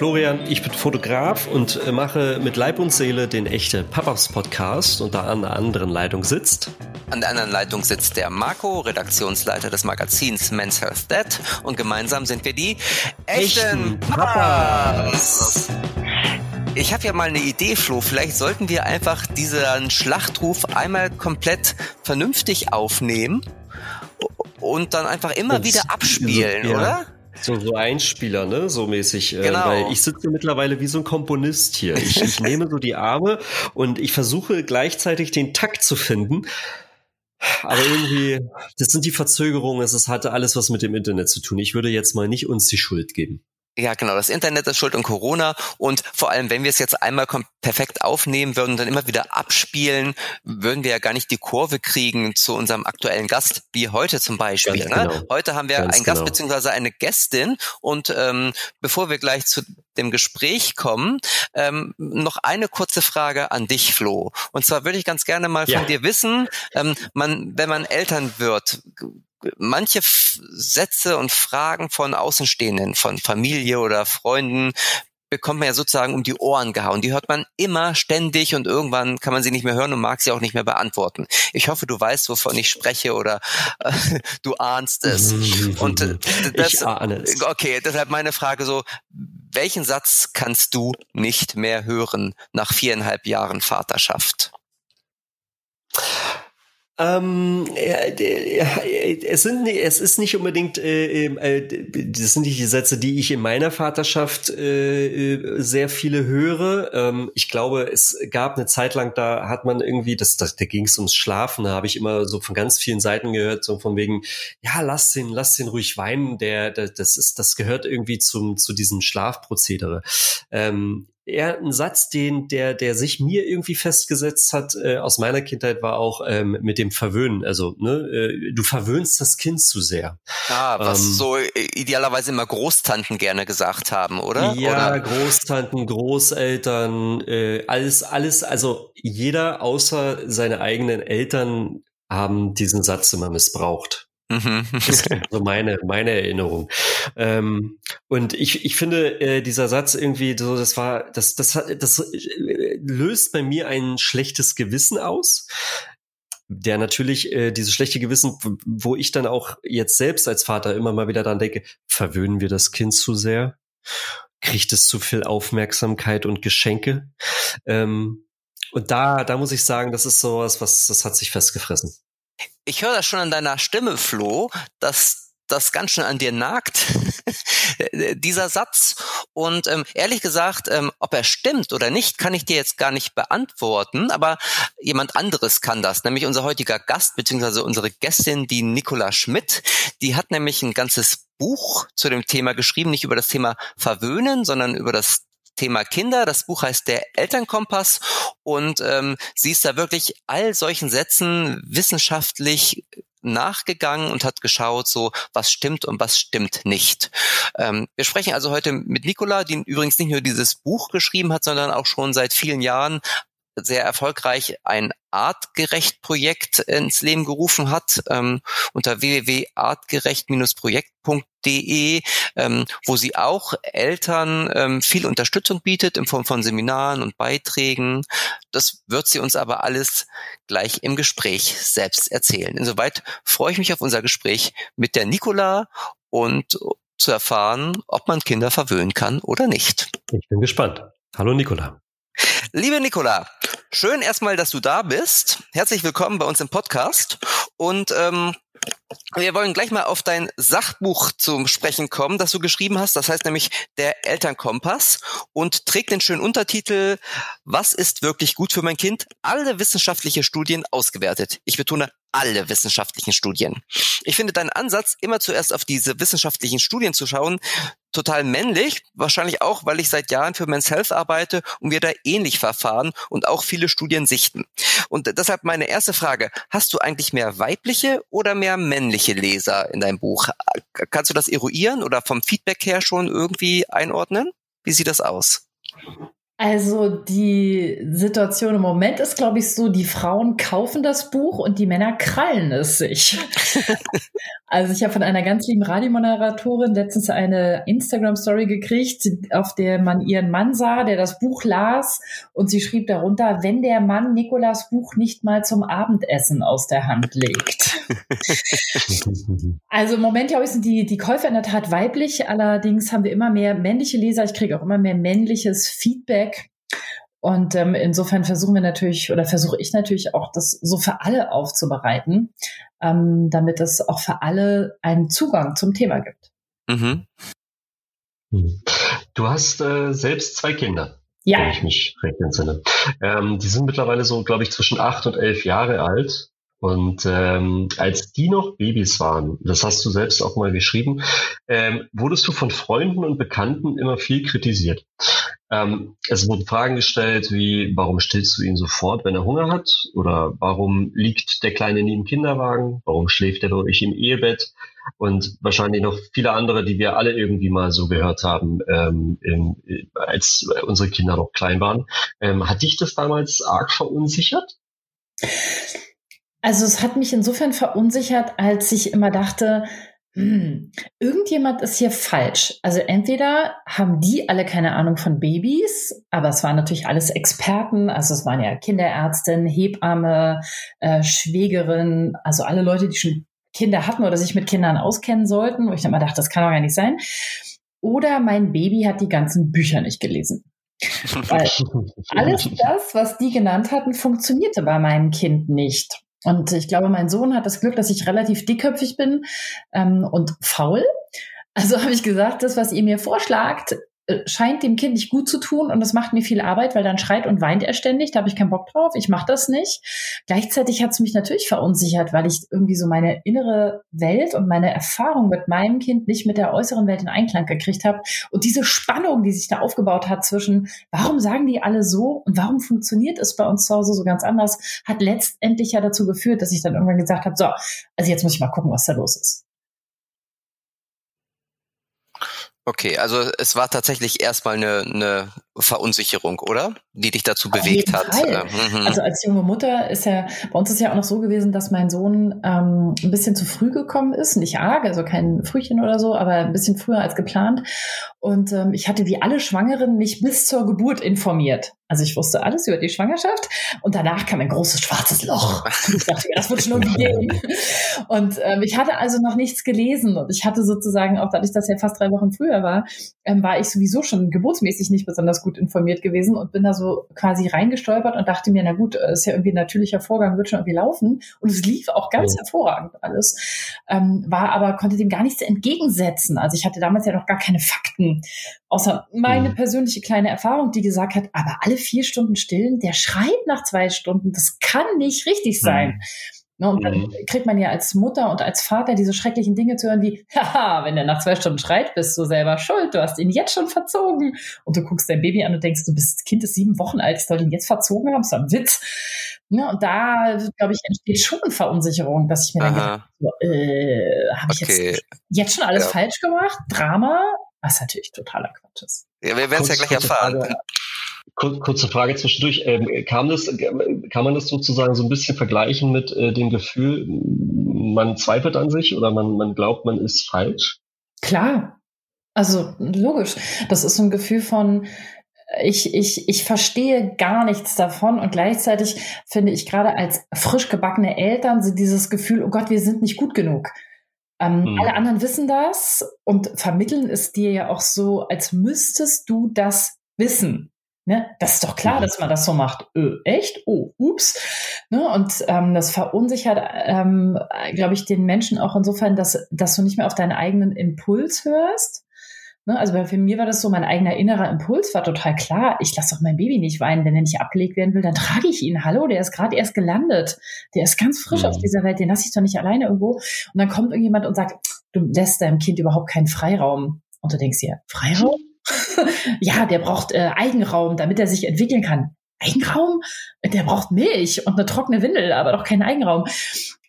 Florian, ich bin Fotograf und äh, mache mit Leib und Seele den echte Papas Podcast und da an der anderen Leitung sitzt. An der anderen Leitung sitzt der Marco, Redaktionsleiter des Magazins Men's Health Dead und gemeinsam sind wir die echten, echten Papas. Ich habe ja mal eine Idee, Flo. Vielleicht sollten wir einfach diesen Schlachtruf einmal komplett vernünftig aufnehmen und dann einfach immer und wieder abspielen, so, ja. oder? So, so Einspieler, ne, so mäßig. Äh, genau. Weil ich sitze mittlerweile wie so ein Komponist hier. Ich, ich nehme so die Arme und ich versuche gleichzeitig den Takt zu finden. Aber irgendwie, das sind die Verzögerungen, es hatte alles was mit dem Internet zu tun. Ich würde jetzt mal nicht uns die Schuld geben. Ja, genau. Das Internet ist schuld und Corona. Und vor allem, wenn wir es jetzt einmal perfekt aufnehmen würden und dann immer wieder abspielen, würden wir ja gar nicht die Kurve kriegen zu unserem aktuellen Gast, wie heute zum Beispiel. Ne? Genau. Heute haben wir Ganz einen Gast genau. beziehungsweise eine Gästin. Und ähm, bevor wir gleich zu dem Gespräch kommen, ähm, noch eine kurze Frage an dich, Flo. Und zwar würde ich ganz gerne mal ja. von dir wissen, ähm, man, wenn man Eltern wird, manche Sätze und Fragen von Außenstehenden, von Familie oder Freunden bekommt man ja sozusagen um die Ohren gehauen. Die hört man immer ständig und irgendwann kann man sie nicht mehr hören und mag sie auch nicht mehr beantworten. Ich hoffe, du weißt, wovon ich spreche oder äh, du ahnst es. und äh, das, ich ahne es. Okay, deshalb meine Frage so, welchen Satz kannst du nicht mehr hören nach viereinhalb Jahren Vaterschaft? Ähm, es sind, es ist nicht unbedingt, äh, äh, das sind nicht die Sätze, die ich in meiner Vaterschaft äh, äh, sehr viele höre. Ähm, ich glaube, es gab eine Zeit lang, da hat man irgendwie, das, das da ging es ums Schlafen, da habe ich immer so von ganz vielen Seiten gehört, so von wegen, ja, lass den, lass den ruhig weinen, der, der das ist, das gehört irgendwie zum zu diesem Schlafprozedere. Ähm, eher ein Satz, den der der sich mir irgendwie festgesetzt hat äh, aus meiner Kindheit war auch ähm, mit dem Verwöhnen. Also ne, äh, du verwöhnst das Kind zu sehr. Ah, was ähm, so idealerweise immer Großtanten gerne gesagt haben, oder? Ja, oder? Großtanten, Großeltern, äh, alles, alles. Also jeder außer seine eigenen Eltern haben diesen Satz immer missbraucht. Mhm. Das ist so meine, meine Erinnerung. Ähm, und ich, ich finde, äh, dieser Satz irgendwie so, das war, das, das hat, das äh, löst bei mir ein schlechtes Gewissen aus. Der natürlich äh, dieses schlechte Gewissen, wo ich dann auch jetzt selbst als Vater immer mal wieder dran denke, verwöhnen wir das Kind zu sehr? Kriegt es zu viel Aufmerksamkeit und Geschenke? Ähm, und da, da muss ich sagen, das ist sowas, was, das hat sich festgefressen. Ich höre das schon an deiner Stimme, Flo, dass das ganz schön an dir nagt, dieser Satz. Und ähm, ehrlich gesagt, ähm, ob er stimmt oder nicht, kann ich dir jetzt gar nicht beantworten, aber jemand anderes kann das, nämlich unser heutiger Gast, beziehungsweise unsere Gästin, die Nicola Schmidt, die hat nämlich ein ganzes Buch zu dem Thema geschrieben, nicht über das Thema Verwöhnen, sondern über das Thema Kinder. Das Buch heißt Der Elternkompass und ähm, sie ist da wirklich all solchen Sätzen wissenschaftlich nachgegangen und hat geschaut, so was stimmt und was stimmt nicht. Ähm, wir sprechen also heute mit Nicola, die übrigens nicht nur dieses Buch geschrieben hat, sondern auch schon seit vielen Jahren sehr erfolgreich ein Artgerecht-Projekt ins Leben gerufen hat, ähm, unter www.artgerecht-projekt.de, ähm, wo sie auch Eltern ähm, viel Unterstützung bietet in Form von Seminaren und Beiträgen. Das wird sie uns aber alles gleich im Gespräch selbst erzählen. Insoweit freue ich mich auf unser Gespräch mit der Nicola und zu erfahren, ob man Kinder verwöhnen kann oder nicht. Ich bin gespannt. Hallo Nicola. Liebe Nicola, schön erstmal, dass du da bist. Herzlich willkommen bei uns im Podcast. Und ähm, wir wollen gleich mal auf dein Sachbuch zum Sprechen kommen, das du geschrieben hast. Das heißt nämlich der Elternkompass und trägt den schönen Untertitel Was ist wirklich gut für mein Kind? Alle wissenschaftliche Studien ausgewertet. Ich betone alle wissenschaftlichen Studien. Ich finde deinen Ansatz, immer zuerst auf diese wissenschaftlichen Studien zu schauen, total männlich. Wahrscheinlich auch, weil ich seit Jahren für Men's Health arbeite und wir da ähnlich verfahren und auch viele Studien sichten. Und deshalb meine erste Frage. Hast du eigentlich mehr weibliche oder mehr männliche Leser in deinem Buch? Kannst du das eruieren oder vom Feedback her schon irgendwie einordnen? Wie sieht das aus? Also die Situation im Moment ist, glaube ich, so, die Frauen kaufen das Buch und die Männer krallen es sich. also ich habe von einer ganz lieben Radiomoderatorin letztens eine Instagram-Story gekriegt, auf der man ihren Mann sah, der das Buch las und sie schrieb darunter, wenn der Mann Nikolas Buch nicht mal zum Abendessen aus der Hand legt. also im Moment, glaube ich, sind die, die Käufer in der Tat weiblich. Allerdings haben wir immer mehr männliche Leser. Ich kriege auch immer mehr männliches Feedback und ähm, insofern versuchen wir natürlich oder versuche ich natürlich auch, das so für alle aufzubereiten, ähm, damit es auch für alle einen Zugang zum Thema gibt. Mhm. Hm. Du hast äh, selbst zwei Kinder. Ja. Wenn ich mich recht entsinne. Ähm, die sind mittlerweile so, glaube ich, zwischen acht und elf Jahre alt. Und ähm, als die noch Babys waren, das hast du selbst auch mal geschrieben, ähm, wurdest du von Freunden und Bekannten immer viel kritisiert. Ähm, es wurden Fragen gestellt wie, warum stillst du ihn sofort, wenn er Hunger hat? Oder warum liegt der Kleine nie im Kinderwagen? Warum schläft er bei euch im Ehebett? Und wahrscheinlich noch viele andere, die wir alle irgendwie mal so gehört haben, ähm, in, als unsere Kinder noch klein waren. Ähm, hat dich das damals arg verunsichert? Also es hat mich insofern verunsichert, als ich immer dachte, hm, irgendjemand ist hier falsch. Also entweder haben die alle keine Ahnung von Babys, aber es waren natürlich alles Experten, also es waren ja Kinderärztin, Hebamme, äh, Schwägerin, also alle Leute, die schon Kinder hatten oder sich mit Kindern auskennen sollten, wo ich dann mal dachte, das kann doch gar nicht sein. Oder mein Baby hat die ganzen Bücher nicht gelesen. Weil alles das, was die genannt hatten, funktionierte bei meinem Kind nicht. Und ich glaube, mein Sohn hat das Glück, dass ich relativ dickköpfig bin ähm, und faul. Also habe ich gesagt, das, was ihr mir vorschlagt, scheint dem Kind nicht gut zu tun und das macht mir viel Arbeit, weil dann schreit und weint er ständig. Da habe ich keinen Bock drauf. Ich mache das nicht. Gleichzeitig hat es mich natürlich verunsichert, weil ich irgendwie so meine innere Welt und meine Erfahrung mit meinem Kind nicht mit der äußeren Welt in Einklang gekriegt habe. Und diese Spannung, die sich da aufgebaut hat zwischen, warum sagen die alle so und warum funktioniert es bei uns zu Hause so ganz anders, hat letztendlich ja dazu geführt, dass ich dann irgendwann gesagt habe, so, also jetzt muss ich mal gucken, was da los ist. Okay, also es war tatsächlich erstmal eine, eine Verunsicherung, oder? Die dich dazu bewegt hat. Mhm. Also als junge Mutter ist ja, bei uns ist ja auch noch so gewesen, dass mein Sohn ähm, ein bisschen zu früh gekommen ist, nicht arg, also kein Frühchen oder so, aber ein bisschen früher als geplant. Und ähm, ich hatte wie alle Schwangeren mich bis zur Geburt informiert. Also ich wusste alles über die Schwangerschaft und danach kam ein großes schwarzes Loch. Ich dachte mir, das wird schon irgendwie gehen. Und ähm, ich hatte also noch nichts gelesen und ich hatte sozusagen, auch dadurch, dass er fast drei Wochen früher war, ähm, war ich sowieso schon geburtsmäßig nicht besonders gut informiert gewesen und bin da so quasi reingestolpert und dachte mir, na gut, äh, ist ja irgendwie ein natürlicher Vorgang, wird schon irgendwie laufen. Und es lief auch ganz ja. hervorragend alles, ähm, war aber, konnte dem gar nichts entgegensetzen. Also ich hatte damals ja noch gar keine Fakten, außer meine mhm. persönliche kleine Erfahrung, die gesagt hat, aber alle vier Stunden stillen, der schreit nach zwei Stunden, das kann nicht richtig sein. Mhm. Ne, und dann mhm. kriegt man ja als Mutter und als Vater diese schrecklichen Dinge zu hören wie, haha, wenn der nach zwei Stunden schreit, bist du selber schuld, du hast ihn jetzt schon verzogen. Und du guckst dein Baby an und denkst, du bist, Kind ist sieben Wochen alt, ich soll ihn jetzt verzogen haben, ist ein Witz. Ne, und da, glaube ich, entsteht schon Verunsicherung, dass ich mir Aha. denke, so, äh, habe ich okay. jetzt, jetzt schon alles ja. falsch gemacht? Drama? Was natürlich totaler Quatsch ist. Ja, wir werden es ja gleich erfahren. Frage. Kurze Frage zwischendurch. Ähm, kam das, kann man das sozusagen so ein bisschen vergleichen mit äh, dem Gefühl, man zweifelt an sich oder man, man glaubt, man ist falsch? Klar. Also logisch. Das ist so ein Gefühl von, ich, ich, ich verstehe gar nichts davon und gleichzeitig finde ich gerade als frisch gebackene Eltern so dieses Gefühl, oh Gott, wir sind nicht gut genug. Ähm, mhm. Alle anderen wissen das und vermitteln es dir ja auch so, als müsstest du das wissen. Ne? Das ist doch klar, mhm. dass man das so macht. Ö, echt? Oh, ups. Ne? Und ähm, das verunsichert, ähm, glaube ich, den Menschen auch insofern, dass, dass du nicht mehr auf deinen eigenen Impuls hörst. Ne? Also für mir war das so, mein eigener innerer Impuls war total klar. Ich lasse doch mein Baby nicht weinen. Wenn er nicht abgelegt werden will, dann trage ich ihn. Hallo, der ist gerade erst gelandet. Der ist ganz frisch mhm. auf dieser Welt. Den lasse ich doch nicht alleine irgendwo. Und dann kommt irgendjemand und sagt, du lässt deinem Kind überhaupt keinen Freiraum. Und du denkst dir, Freiraum? ja, der braucht äh, Eigenraum, damit er sich entwickeln kann. Eigenraum? Der braucht Milch und eine trockene Windel, aber doch keinen Eigenraum.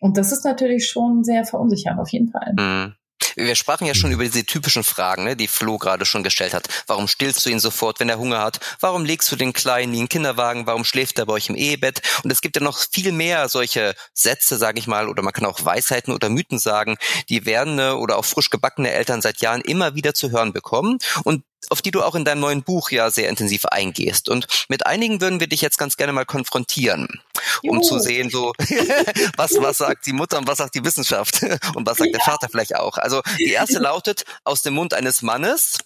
Und das ist natürlich schon sehr verunsichernd, auf jeden Fall. Mhm. Wir sprachen ja schon mhm. über diese typischen Fragen, ne, die Flo gerade schon gestellt hat. Warum stillst du ihn sofort, wenn er Hunger hat? Warum legst du den Kleinen in den Kinderwagen? Warum schläft er bei euch im Ehebett? Und es gibt ja noch viel mehr solche Sätze, sage ich mal, oder man kann auch Weisheiten oder Mythen sagen, die werdende oder auch frisch gebackene Eltern seit Jahren immer wieder zu hören bekommen. Und auf die du auch in deinem neuen Buch ja sehr intensiv eingehst. Und mit einigen würden wir dich jetzt ganz gerne mal konfrontieren, um Juhu. zu sehen, so was, was sagt die Mutter und was sagt die Wissenschaft und was sagt ja. der Vater vielleicht auch. Also die erste lautet aus dem Mund eines Mannes,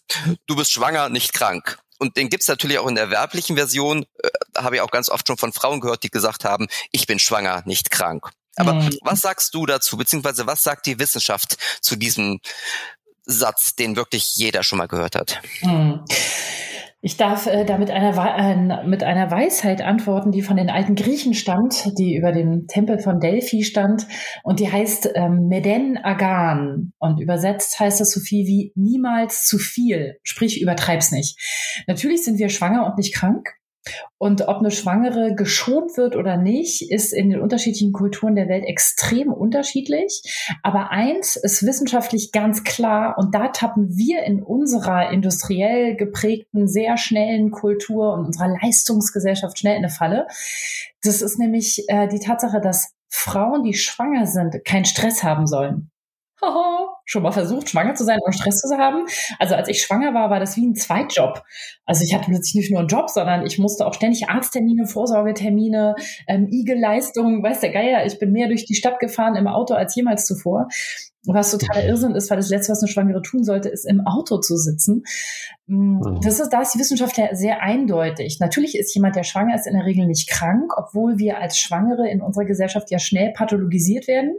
du bist schwanger, nicht krank. Und den gibt's natürlich auch in der werblichen Version, äh, habe ich auch ganz oft schon von Frauen gehört, die gesagt haben, ich bin schwanger, nicht krank. Aber mhm. was sagst du dazu, beziehungsweise was sagt die Wissenschaft zu diesem Satz, den wirklich jeder schon mal gehört hat. Hm. Ich darf äh, da mit einer, äh, mit einer Weisheit antworten, die von den alten Griechen stammt, die über dem Tempel von Delphi stand. Und die heißt ähm, Meden Agan. Und übersetzt heißt das so viel wie niemals zu viel. Sprich, übertreib's nicht. Natürlich sind wir schwanger und nicht krank. Und ob eine Schwangere geschont wird oder nicht, ist in den unterschiedlichen Kulturen der Welt extrem unterschiedlich. Aber eins ist wissenschaftlich ganz klar, und da tappen wir in unserer industriell geprägten, sehr schnellen Kultur und unserer Leistungsgesellschaft schnell in eine Falle. Das ist nämlich äh, die Tatsache, dass Frauen, die schwanger sind, keinen Stress haben sollen. Schon mal versucht, schwanger zu sein und Stress zu haben. Also als ich schwanger war, war das wie ein Zweitjob. Also ich hatte plötzlich nicht nur einen Job, sondern ich musste auch ständig Arzttermine, Vorsorgetermine, ähm, IG-Leistungen, weiß der Geier, ich bin mehr durch die Stadt gefahren im Auto als jemals zuvor. Was totaler Irrsinn ist, weil das Letzte, was eine Schwangere tun sollte, ist im Auto zu sitzen. Mm, mhm. Das ist, da ist die Wissenschaft ja sehr eindeutig. Natürlich ist jemand, der schwanger ist, in der Regel nicht krank, obwohl wir als Schwangere in unserer Gesellschaft ja schnell pathologisiert werden.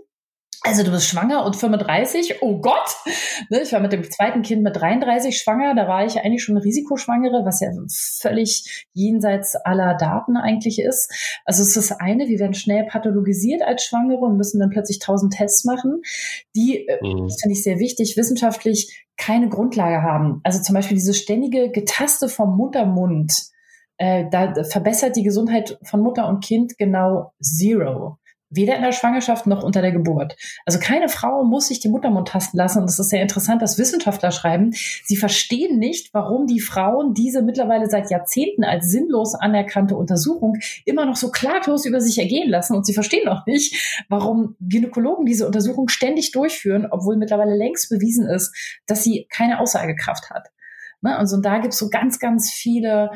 Also du bist schwanger und 35, oh Gott. Ne, ich war mit dem zweiten Kind mit 33 schwanger, da war ich eigentlich schon eine Risikoschwangere, was ja völlig jenseits aller Daten eigentlich ist. Also es ist das eine, wir werden schnell pathologisiert als Schwangere und müssen dann plötzlich tausend Tests machen, die, äh, mhm. das finde ich sehr wichtig, wissenschaftlich keine Grundlage haben. Also zum Beispiel diese ständige Getaste vom Muttermund, äh, da verbessert die Gesundheit von Mutter und Kind genau zero. Weder in der Schwangerschaft noch unter der Geburt. Also keine Frau muss sich die Muttermund tasten lassen. Und das ist sehr interessant, dass Wissenschaftler schreiben, sie verstehen nicht, warum die Frauen diese mittlerweile seit Jahrzehnten als sinnlos anerkannte Untersuchung immer noch so klaglos über sich ergehen lassen. Und sie verstehen auch nicht, warum Gynäkologen diese Untersuchung ständig durchführen, obwohl mittlerweile längst bewiesen ist, dass sie keine Aussagekraft hat. Ne? Also da gibt es so ganz, ganz viele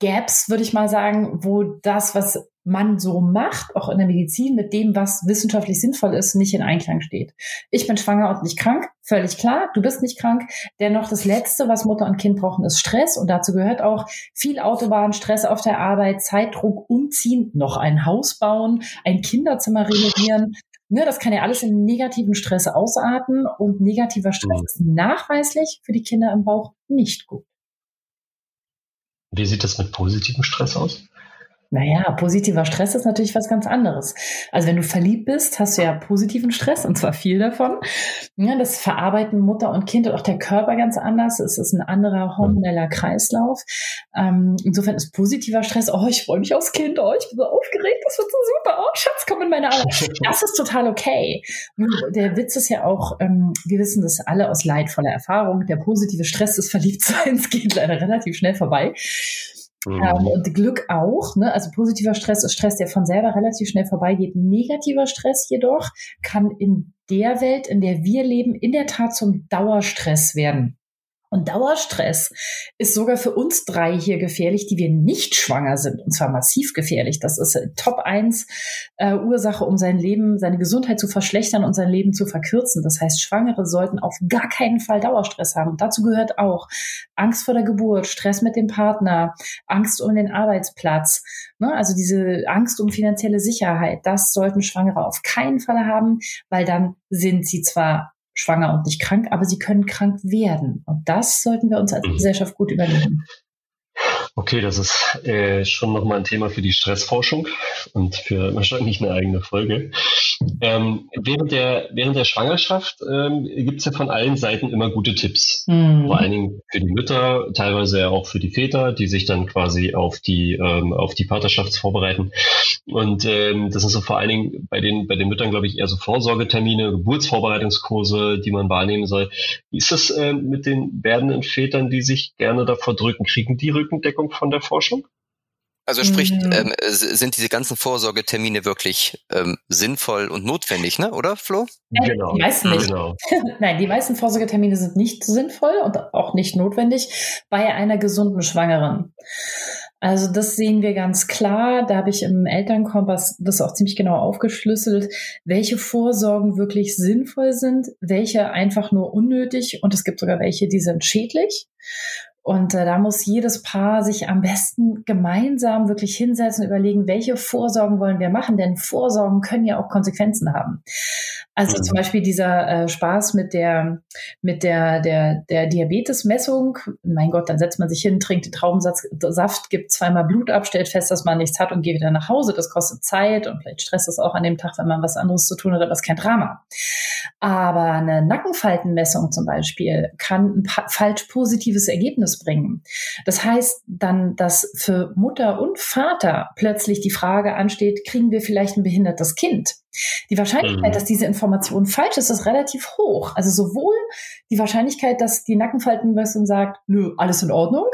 Gaps, würde ich mal sagen, wo das, was man so macht, auch in der Medizin, mit dem, was wissenschaftlich sinnvoll ist, nicht in Einklang steht. Ich bin schwanger und nicht krank, völlig klar, du bist nicht krank. Dennoch das Letzte, was Mutter und Kind brauchen, ist Stress und dazu gehört auch viel Autobahn, Stress auf der Arbeit, Zeitdruck, umziehen, noch ein Haus bauen, ein Kinderzimmer renovieren. Ne, das kann ja alles in negativen Stress ausarten und negativer Stress ist nachweislich für die Kinder im Bauch nicht gut. Wie sieht das mit positivem Stress aus? Naja, positiver Stress ist natürlich was ganz anderes. Also wenn du verliebt bist, hast du ja positiven Stress und zwar viel davon. Ja, das verarbeiten Mutter und Kind und auch der Körper ganz anders. Es ist ein anderer hormoneller Kreislauf. Ähm, insofern ist positiver Stress, oh, ich freue mich aufs Kind, oh, ich bin so aufgeregt, das wird so super, oh, Schatz, komm in meine Arme. Das ist total okay. Der Witz ist ja auch, ähm, wir wissen das alle aus leidvoller Erfahrung, der positive Stress des Verliebtseins geht leider relativ schnell vorbei. Mhm. Ähm, und Glück auch, ne? also positiver Stress ist Stress, der von selber relativ schnell vorbeigeht. Negativer Stress jedoch kann in der Welt, in der wir leben, in der Tat zum Dauerstress werden. Und Dauerstress ist sogar für uns drei hier gefährlich, die wir nicht schwanger sind. Und zwar massiv gefährlich. Das ist Top 1 äh, Ursache, um sein Leben, seine Gesundheit zu verschlechtern und sein Leben zu verkürzen. Das heißt, Schwangere sollten auf gar keinen Fall Dauerstress haben. Und dazu gehört auch Angst vor der Geburt, Stress mit dem Partner, Angst um den Arbeitsplatz. Ne? Also diese Angst um finanzielle Sicherheit. Das sollten Schwangere auf keinen Fall haben, weil dann sind sie zwar schwanger und nicht krank, aber sie können krank werden. Und das sollten wir uns als mhm. Gesellschaft gut überlegen. Okay, das ist äh, schon nochmal ein Thema für die Stressforschung und für wahrscheinlich eine eigene Folge. Ähm, während, der, während der Schwangerschaft ähm, gibt es ja von allen Seiten immer gute Tipps. Mhm. Vor allen Dingen für die Mütter, teilweise auch für die Väter, die sich dann quasi auf die, ähm, auf die Partnerschaft vorbereiten. Und ähm, das sind so vor allen Dingen bei den, bei den Müttern, glaube ich, eher so Vorsorgetermine, Geburtsvorbereitungskurse, die man wahrnehmen soll. Wie ist das äh, mit den werdenden Vätern, die sich gerne davor drücken? Kriegen die Rückendeckung von der Forschung? Also sprich, mhm. ähm, sind diese ganzen Vorsorgetermine wirklich ähm, sinnvoll und notwendig, ne? oder Flo? Genau. Die meisten nicht. Genau. Nein, die meisten Vorsorgetermine sind nicht sinnvoll und auch nicht notwendig bei einer gesunden Schwangeren. Also das sehen wir ganz klar. Da habe ich im Elternkompass das auch ziemlich genau aufgeschlüsselt, welche Vorsorgen wirklich sinnvoll sind, welche einfach nur unnötig und es gibt sogar welche, die sind schädlich. Und äh, da muss jedes Paar sich am besten gemeinsam wirklich hinsetzen und überlegen, welche Vorsorgen wollen wir machen, denn Vorsorgen können ja auch Konsequenzen haben. Also mhm. zum Beispiel dieser äh, Spaß mit der mit der der der Diabetesmessung. Mein Gott, dann setzt man sich hin, trinkt den Traubensaft, gibt zweimal Blut ab, stellt fest, dass man nichts hat und geht wieder nach Hause. Das kostet Zeit und vielleicht stresst es auch an dem Tag, wenn man was anderes zu tun hat, aber es ist kein Drama. Aber eine Nackenfaltenmessung zum Beispiel kann ein falsch positives Ergebnis bringen. Das heißt dann, dass für Mutter und Vater plötzlich die Frage ansteht, kriegen wir vielleicht ein behindertes Kind? Die Wahrscheinlichkeit, mhm. dass diese Information falsch ist, ist relativ hoch. Also sowohl die Wahrscheinlichkeit, dass die Nackenfaltenmessung sagt, nö, alles in Ordnung,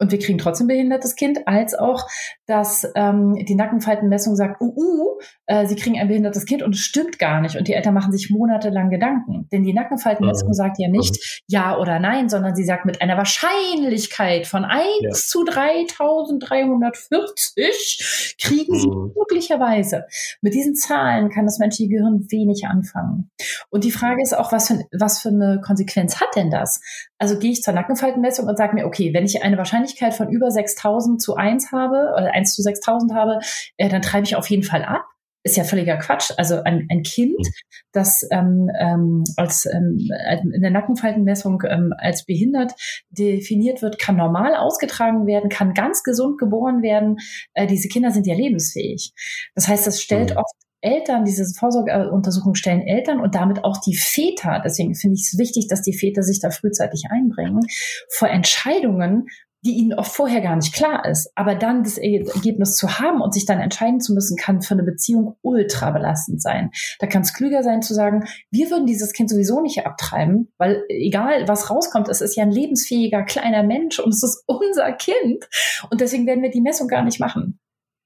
und wir kriegen trotzdem behindertes Kind, als auch, dass ähm, die Nackenfaltenmessung sagt, uh, uh äh, sie kriegen ein behindertes Kind und es stimmt gar nicht. Und die Eltern machen sich monatelang Gedanken. Denn die Nackenfaltenmessung mhm. sagt ja nicht mhm. ja oder nein, sondern sie sagt mit einer Wahrscheinlichkeit von 1 ja. zu 3340 kriegen sie mhm. möglicherweise. Mit diesen Zahlen kann das menschliche Gehirn wenig anfangen. Und die Frage ist auch, was für, was für eine Konsequenz hat denn das? Also gehe ich zur Nackenfaltenmessung und sage mir, okay, wenn ich eine Wahrscheinlichkeit von über 6000 zu 1 habe, oder 1 zu 6000 habe, äh, dann treibe ich auf jeden Fall ab. Ist ja völliger Quatsch. Also ein, ein Kind, mhm. das ähm, ähm, als ähm, in der Nackenfaltenmessung ähm, als behindert definiert wird, kann normal ausgetragen werden, kann ganz gesund geboren werden. Äh, diese Kinder sind ja lebensfähig. Das heißt, das stellt mhm. oft Eltern, diese Vorsorgeuntersuchung stellen Eltern und damit auch die Väter, deswegen finde ich es wichtig, dass die Väter sich da frühzeitig einbringen, vor Entscheidungen, die ihnen oft vorher gar nicht klar ist. Aber dann das Ergebnis zu haben und sich dann entscheiden zu müssen, kann für eine Beziehung ultra belastend sein. Da kann es klüger sein zu sagen, wir würden dieses Kind sowieso nicht abtreiben, weil egal was rauskommt, es ist ja ein lebensfähiger kleiner Mensch und es ist unser Kind. Und deswegen werden wir die Messung gar nicht machen.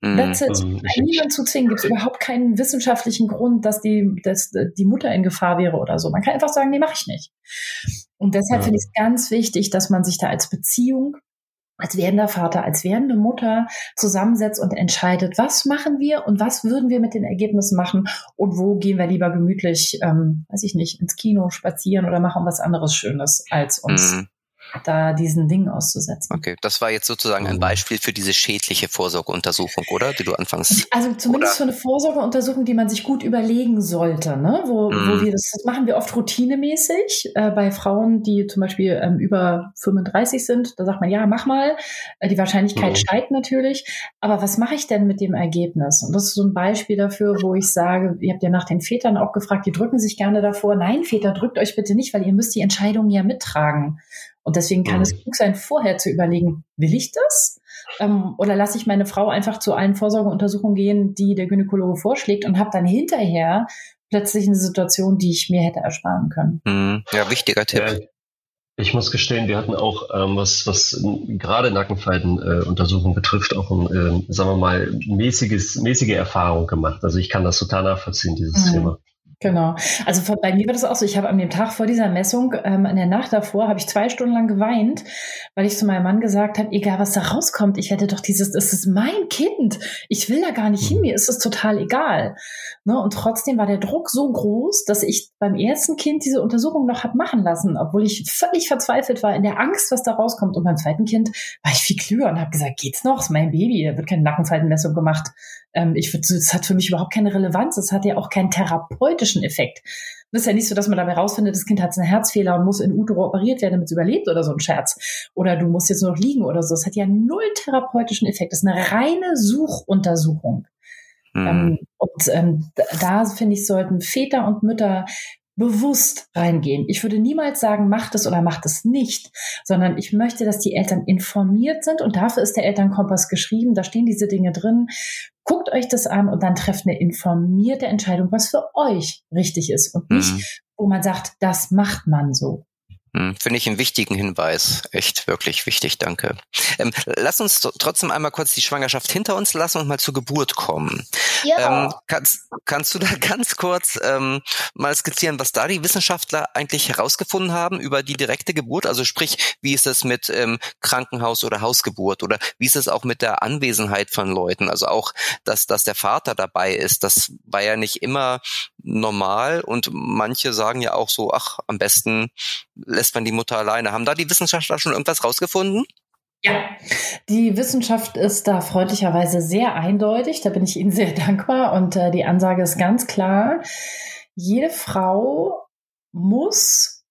That's it. Mhm. Niemand zu zwingen. Gibt es überhaupt keinen wissenschaftlichen Grund, dass die, dass die Mutter in Gefahr wäre oder so. Man kann einfach sagen, nee, mache ich nicht. Und deshalb ja. finde ich es ganz wichtig, dass man sich da als Beziehung, als werdender Vater, als werdende Mutter zusammensetzt und entscheidet, was machen wir und was würden wir mit den Ergebnissen machen und wo gehen wir lieber gemütlich, ähm, weiß ich nicht, ins Kino spazieren oder machen was anderes Schönes, als uns. Mhm da diesen Dingen auszusetzen. Okay, das war jetzt sozusagen ein mhm. Beispiel für diese schädliche Vorsorgeuntersuchung, oder? Die du anfangs. Also zumindest oder? für eine Vorsorgeuntersuchung, die man sich gut überlegen sollte, ne? Wo, mhm. wo wir das, das machen wir oft routinemäßig äh, bei Frauen, die zum Beispiel ähm, über 35 sind. Da sagt man, ja, mach mal. Äh, die Wahrscheinlichkeit mhm. steigt natürlich. Aber was mache ich denn mit dem Ergebnis? Und das ist so ein Beispiel dafür, wo ich sage, ihr habt ja nach den Vätern auch gefragt, die drücken sich gerne davor. Nein, Väter, drückt euch bitte nicht, weil ihr müsst die Entscheidungen ja mittragen. Und deswegen kann mhm. es klug sein, vorher zu überlegen, will ich das? Ähm, oder lasse ich meine Frau einfach zu allen Vorsorgeuntersuchungen gehen, die der Gynäkologe vorschlägt und habe dann hinterher plötzlich eine Situation, die ich mir hätte ersparen können. Mhm. Ja, wichtiger Tipp. Ja, ich muss gestehen, wir hatten auch, ähm, was, was gerade Nackenfaltenuntersuchungen äh, betrifft, auch ein, äh, sagen wir mal, mäßiges, mäßige Erfahrung gemacht. Also ich kann das total nachvollziehen, dieses mhm. Thema. Genau. Also von, bei mir war das auch so. Ich habe an dem Tag vor dieser Messung, ähm, in der Nacht davor, habe ich zwei Stunden lang geweint, weil ich zu meinem Mann gesagt habe, egal was da rauskommt, ich werde doch dieses, das ist mein Kind. Ich will da gar nicht hin, mir ist es total egal. Ne? Und trotzdem war der Druck so groß, dass ich beim ersten Kind diese Untersuchung noch habe machen lassen, obwohl ich völlig verzweifelt war in der Angst, was da rauskommt. Und beim zweiten Kind war ich viel klüger und habe gesagt, geht's noch? Ist mein Baby, da wird keine Nackenfaltenmessung gemacht ähm, ich würde, das hat für mich überhaupt keine Relevanz. Das hat ja auch keinen therapeutischen Effekt. Das ist ja nicht so, dass man dabei rausfindet, das Kind hat einen Herzfehler und muss in Utero operiert werden, damit es überlebt oder so ein Scherz. Oder du musst jetzt nur noch liegen oder so. Es hat ja null therapeutischen Effekt. Das ist eine reine Suchuntersuchung. Mhm. Ähm, und ähm, da finde ich, sollten Väter und Mütter bewusst reingehen. Ich würde niemals sagen, macht es oder macht es nicht, sondern ich möchte, dass die Eltern informiert sind und dafür ist der Elternkompass geschrieben. Da stehen diese Dinge drin. Guckt euch das an und dann trefft eine informierte Entscheidung, was für euch richtig ist und nicht, mhm. wo man sagt, das macht man so. Hm, finde ich einen wichtigen Hinweis. Echt wirklich wichtig, danke. Ähm, lass uns trotzdem einmal kurz die Schwangerschaft hinter uns lassen und mal zur Geburt kommen. Ja. Ähm, kannst, kannst du da ganz kurz ähm, mal skizzieren, was da die Wissenschaftler eigentlich herausgefunden haben über die direkte Geburt? Also sprich, wie ist es mit ähm, Krankenhaus- oder Hausgeburt oder wie ist es auch mit der Anwesenheit von Leuten? Also auch, dass, dass der Vater dabei ist, das war ja nicht immer normal und manche sagen ja auch so, ach, am besten lässt man die Mutter alleine. Haben da die Wissenschaftler schon irgendwas rausgefunden? Ja, die Wissenschaft ist da freundlicherweise sehr eindeutig. Da bin ich Ihnen sehr dankbar. Und äh, die Ansage ist ganz klar. Jede Frau muss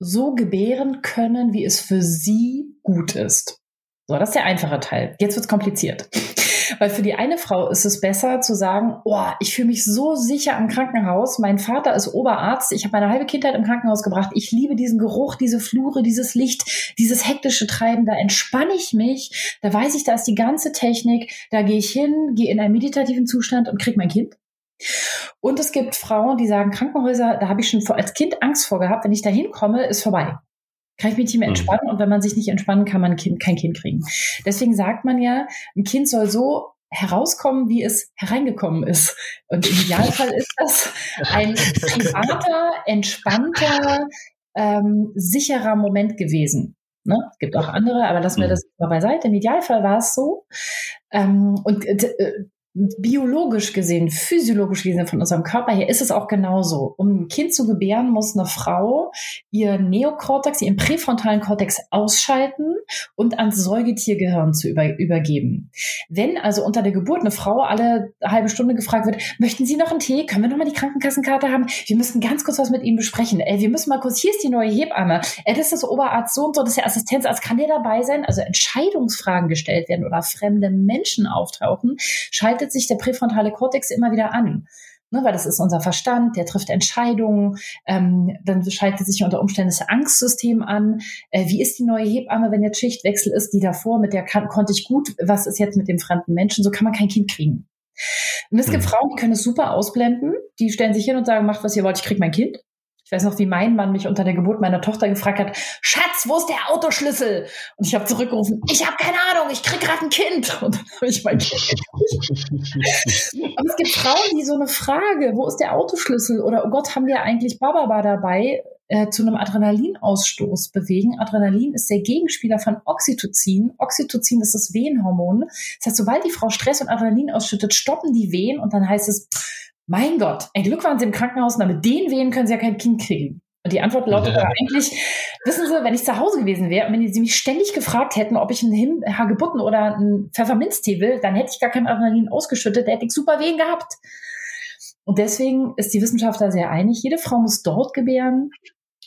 so gebären können, wie es für sie gut ist. So, das ist der einfache Teil. Jetzt wird's kompliziert. Weil für die eine Frau ist es besser zu sagen, oh, ich fühle mich so sicher im Krankenhaus. Mein Vater ist Oberarzt. Ich habe meine halbe Kindheit im Krankenhaus gebracht. Ich liebe diesen Geruch, diese Flure, dieses Licht, dieses hektische Treiben. Da entspanne ich mich. Da weiß ich, da ist die ganze Technik. Da gehe ich hin, gehe in einen meditativen Zustand und kriege mein Kind. Und es gibt Frauen, die sagen, Krankenhäuser, da habe ich schon als Kind Angst vor gehabt. Wenn ich da hinkomme, ist vorbei kann ich mich nicht mehr mhm. entspannen mhm. und wenn man sich nicht entspannen kann, man kind, kein Kind kriegen. Deswegen sagt man ja, ein Kind soll so herauskommen, wie es hereingekommen ist. Und im Idealfall ist das ein privater, entspannter, ähm, sicherer Moment gewesen. Ne? Es gibt auch andere, aber lassen wir mhm. das mal beiseite. Im Idealfall war es so. Ähm, und äh, biologisch gesehen, physiologisch gesehen von unserem Körper her ist es auch genauso. Um ein Kind zu gebären, muss eine Frau ihr Neokortex, ihren präfrontalen Kortex ausschalten und ans Säugetiergehirn zu über, übergeben. Wenn also unter der Geburt eine Frau alle halbe Stunde gefragt wird, möchten Sie noch einen Tee? Können wir noch mal die Krankenkassenkarte haben? Wir müssen ganz kurz was mit Ihnen besprechen. Ey, wir müssen mal kurz, hier ist die neue Hebamme. Ey, das ist das Oberarzt so und so, das ist der Assistenzarzt. Kann der dabei sein? Also Entscheidungsfragen gestellt werden oder fremde Menschen auftauchen, schaltet schaltet sich der präfrontale Kortex immer wieder an. Ne, weil das ist unser Verstand, der trifft Entscheidungen, ähm, dann schaltet sich unter Umständen das Angstsystem an. Äh, wie ist die neue Hebamme, wenn jetzt Schichtwechsel ist, die davor, mit der kann, konnte ich gut, was ist jetzt mit dem fremden Menschen? So kann man kein Kind kriegen. Und es gibt mhm. Frauen, die können es super ausblenden, die stellen sich hin und sagen, macht was ihr wollt, ich krieg mein Kind. Ich weiß noch, wie mein Mann mich unter der Geburt meiner Tochter gefragt hat, Schatz, wo ist der Autoschlüssel? Und ich habe zurückgerufen, ich habe keine Ahnung, ich krieg gerade ein Kind. Und dann habe ich mein Kind. Aber es gibt Frauen, die so eine Frage, wo ist der Autoschlüssel? Oder, oh Gott, haben wir eigentlich Bababa dabei? Äh, zu einem Adrenalinausstoß bewegen. Adrenalin ist der Gegenspieler von Oxytocin. Oxytocin ist das Wehenhormon. Das heißt, sobald die Frau Stress und Adrenalin ausschüttet, stoppen die Wehen und dann heißt es, mein Gott, ein Glück waren sie im Krankenhaus und mit den Wehen können sie ja kein Kind kriegen. Und die Antwort lautet ja. eigentlich, wissen Sie, wenn ich zu Hause gewesen wäre und wenn sie mich ständig gefragt hätten, ob ich einen Hagebutten oder einen Pfefferminztee will, dann hätte ich gar kein Adrenalin ausgeschüttet, da hätte ich super Wehen gehabt. Und deswegen ist die Wissenschaft da sehr einig. Jede Frau muss dort gebären,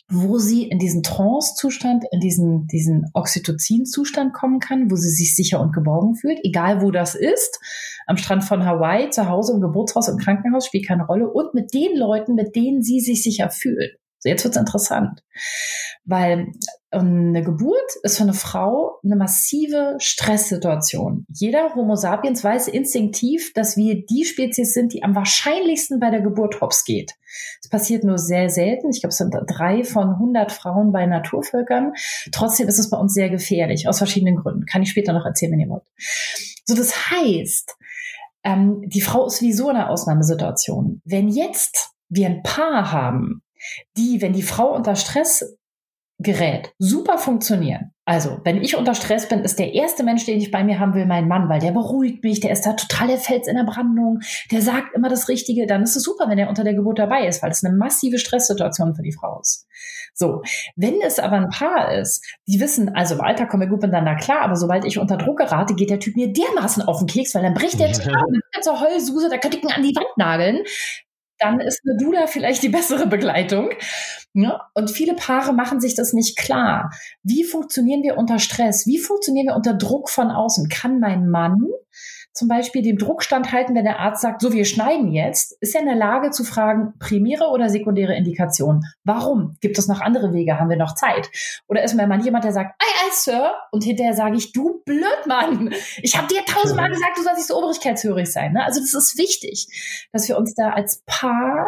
wo sie in diesen Trance-Zustand, in diesen, diesen Oxytocin-Zustand kommen kann, wo sie sich sicher und geborgen fühlt, egal wo das ist. Am Strand von Hawaii, zu Hause, im Geburtshaus, im Krankenhaus, spielt keine Rolle. Und mit den Leuten, mit denen sie sich sicher fühlt. So, jetzt wird's interessant. Weil ähm, eine Geburt ist für eine Frau eine massive Stresssituation. Jeder Homo sapiens weiß instinktiv, dass wir die Spezies sind, die am wahrscheinlichsten bei der Geburt hops geht. Es passiert nur sehr selten. Ich glaube, es sind drei von 100 Frauen bei Naturvölkern. Trotzdem ist es bei uns sehr gefährlich, aus verschiedenen Gründen. Kann ich später noch erzählen, wenn ihr wollt. So, das heißt, ähm, die Frau ist wie so eine Ausnahmesituation. Wenn jetzt wir ein Paar haben, die, wenn die Frau unter Stress gerät, super funktionieren. Also, wenn ich unter Stress bin, ist der erste Mensch, den ich bei mir haben will, mein Mann, weil der beruhigt mich, der ist da total der Fels in der Brandung, der sagt immer das Richtige, dann ist es super, wenn er unter der Geburt dabei ist, weil es eine massive Stresssituation für die Frau ist. So, wenn es aber ein Paar ist, die wissen, also im Alter kommen wir gut miteinander klar, aber sobald ich unter Druck gerate, geht der Typ mir dermaßen auf den Keks, weil dann bricht der zusammen, zur Heulsuse, da könnte ich ihn an die Wand nageln dann ist eine Dula vielleicht die bessere Begleitung. Ja? Und viele Paare machen sich das nicht klar. Wie funktionieren wir unter Stress? Wie funktionieren wir unter Druck von außen? Kann mein Mann zum Beispiel dem Druck standhalten, wenn der Arzt sagt, so wir schneiden jetzt, ist er in der Lage zu fragen, primäre oder sekundäre Indikation. Warum? Gibt es noch andere Wege? Haben wir noch Zeit? Oder ist mir mal jemand, der sagt, ei, ei, Sir, und hinterher sage ich, du Blödmann, ich habe dir tausendmal gesagt, du sollst nicht so obrigkeitshörig sein. Ne? Also das ist wichtig, dass wir uns da als Paar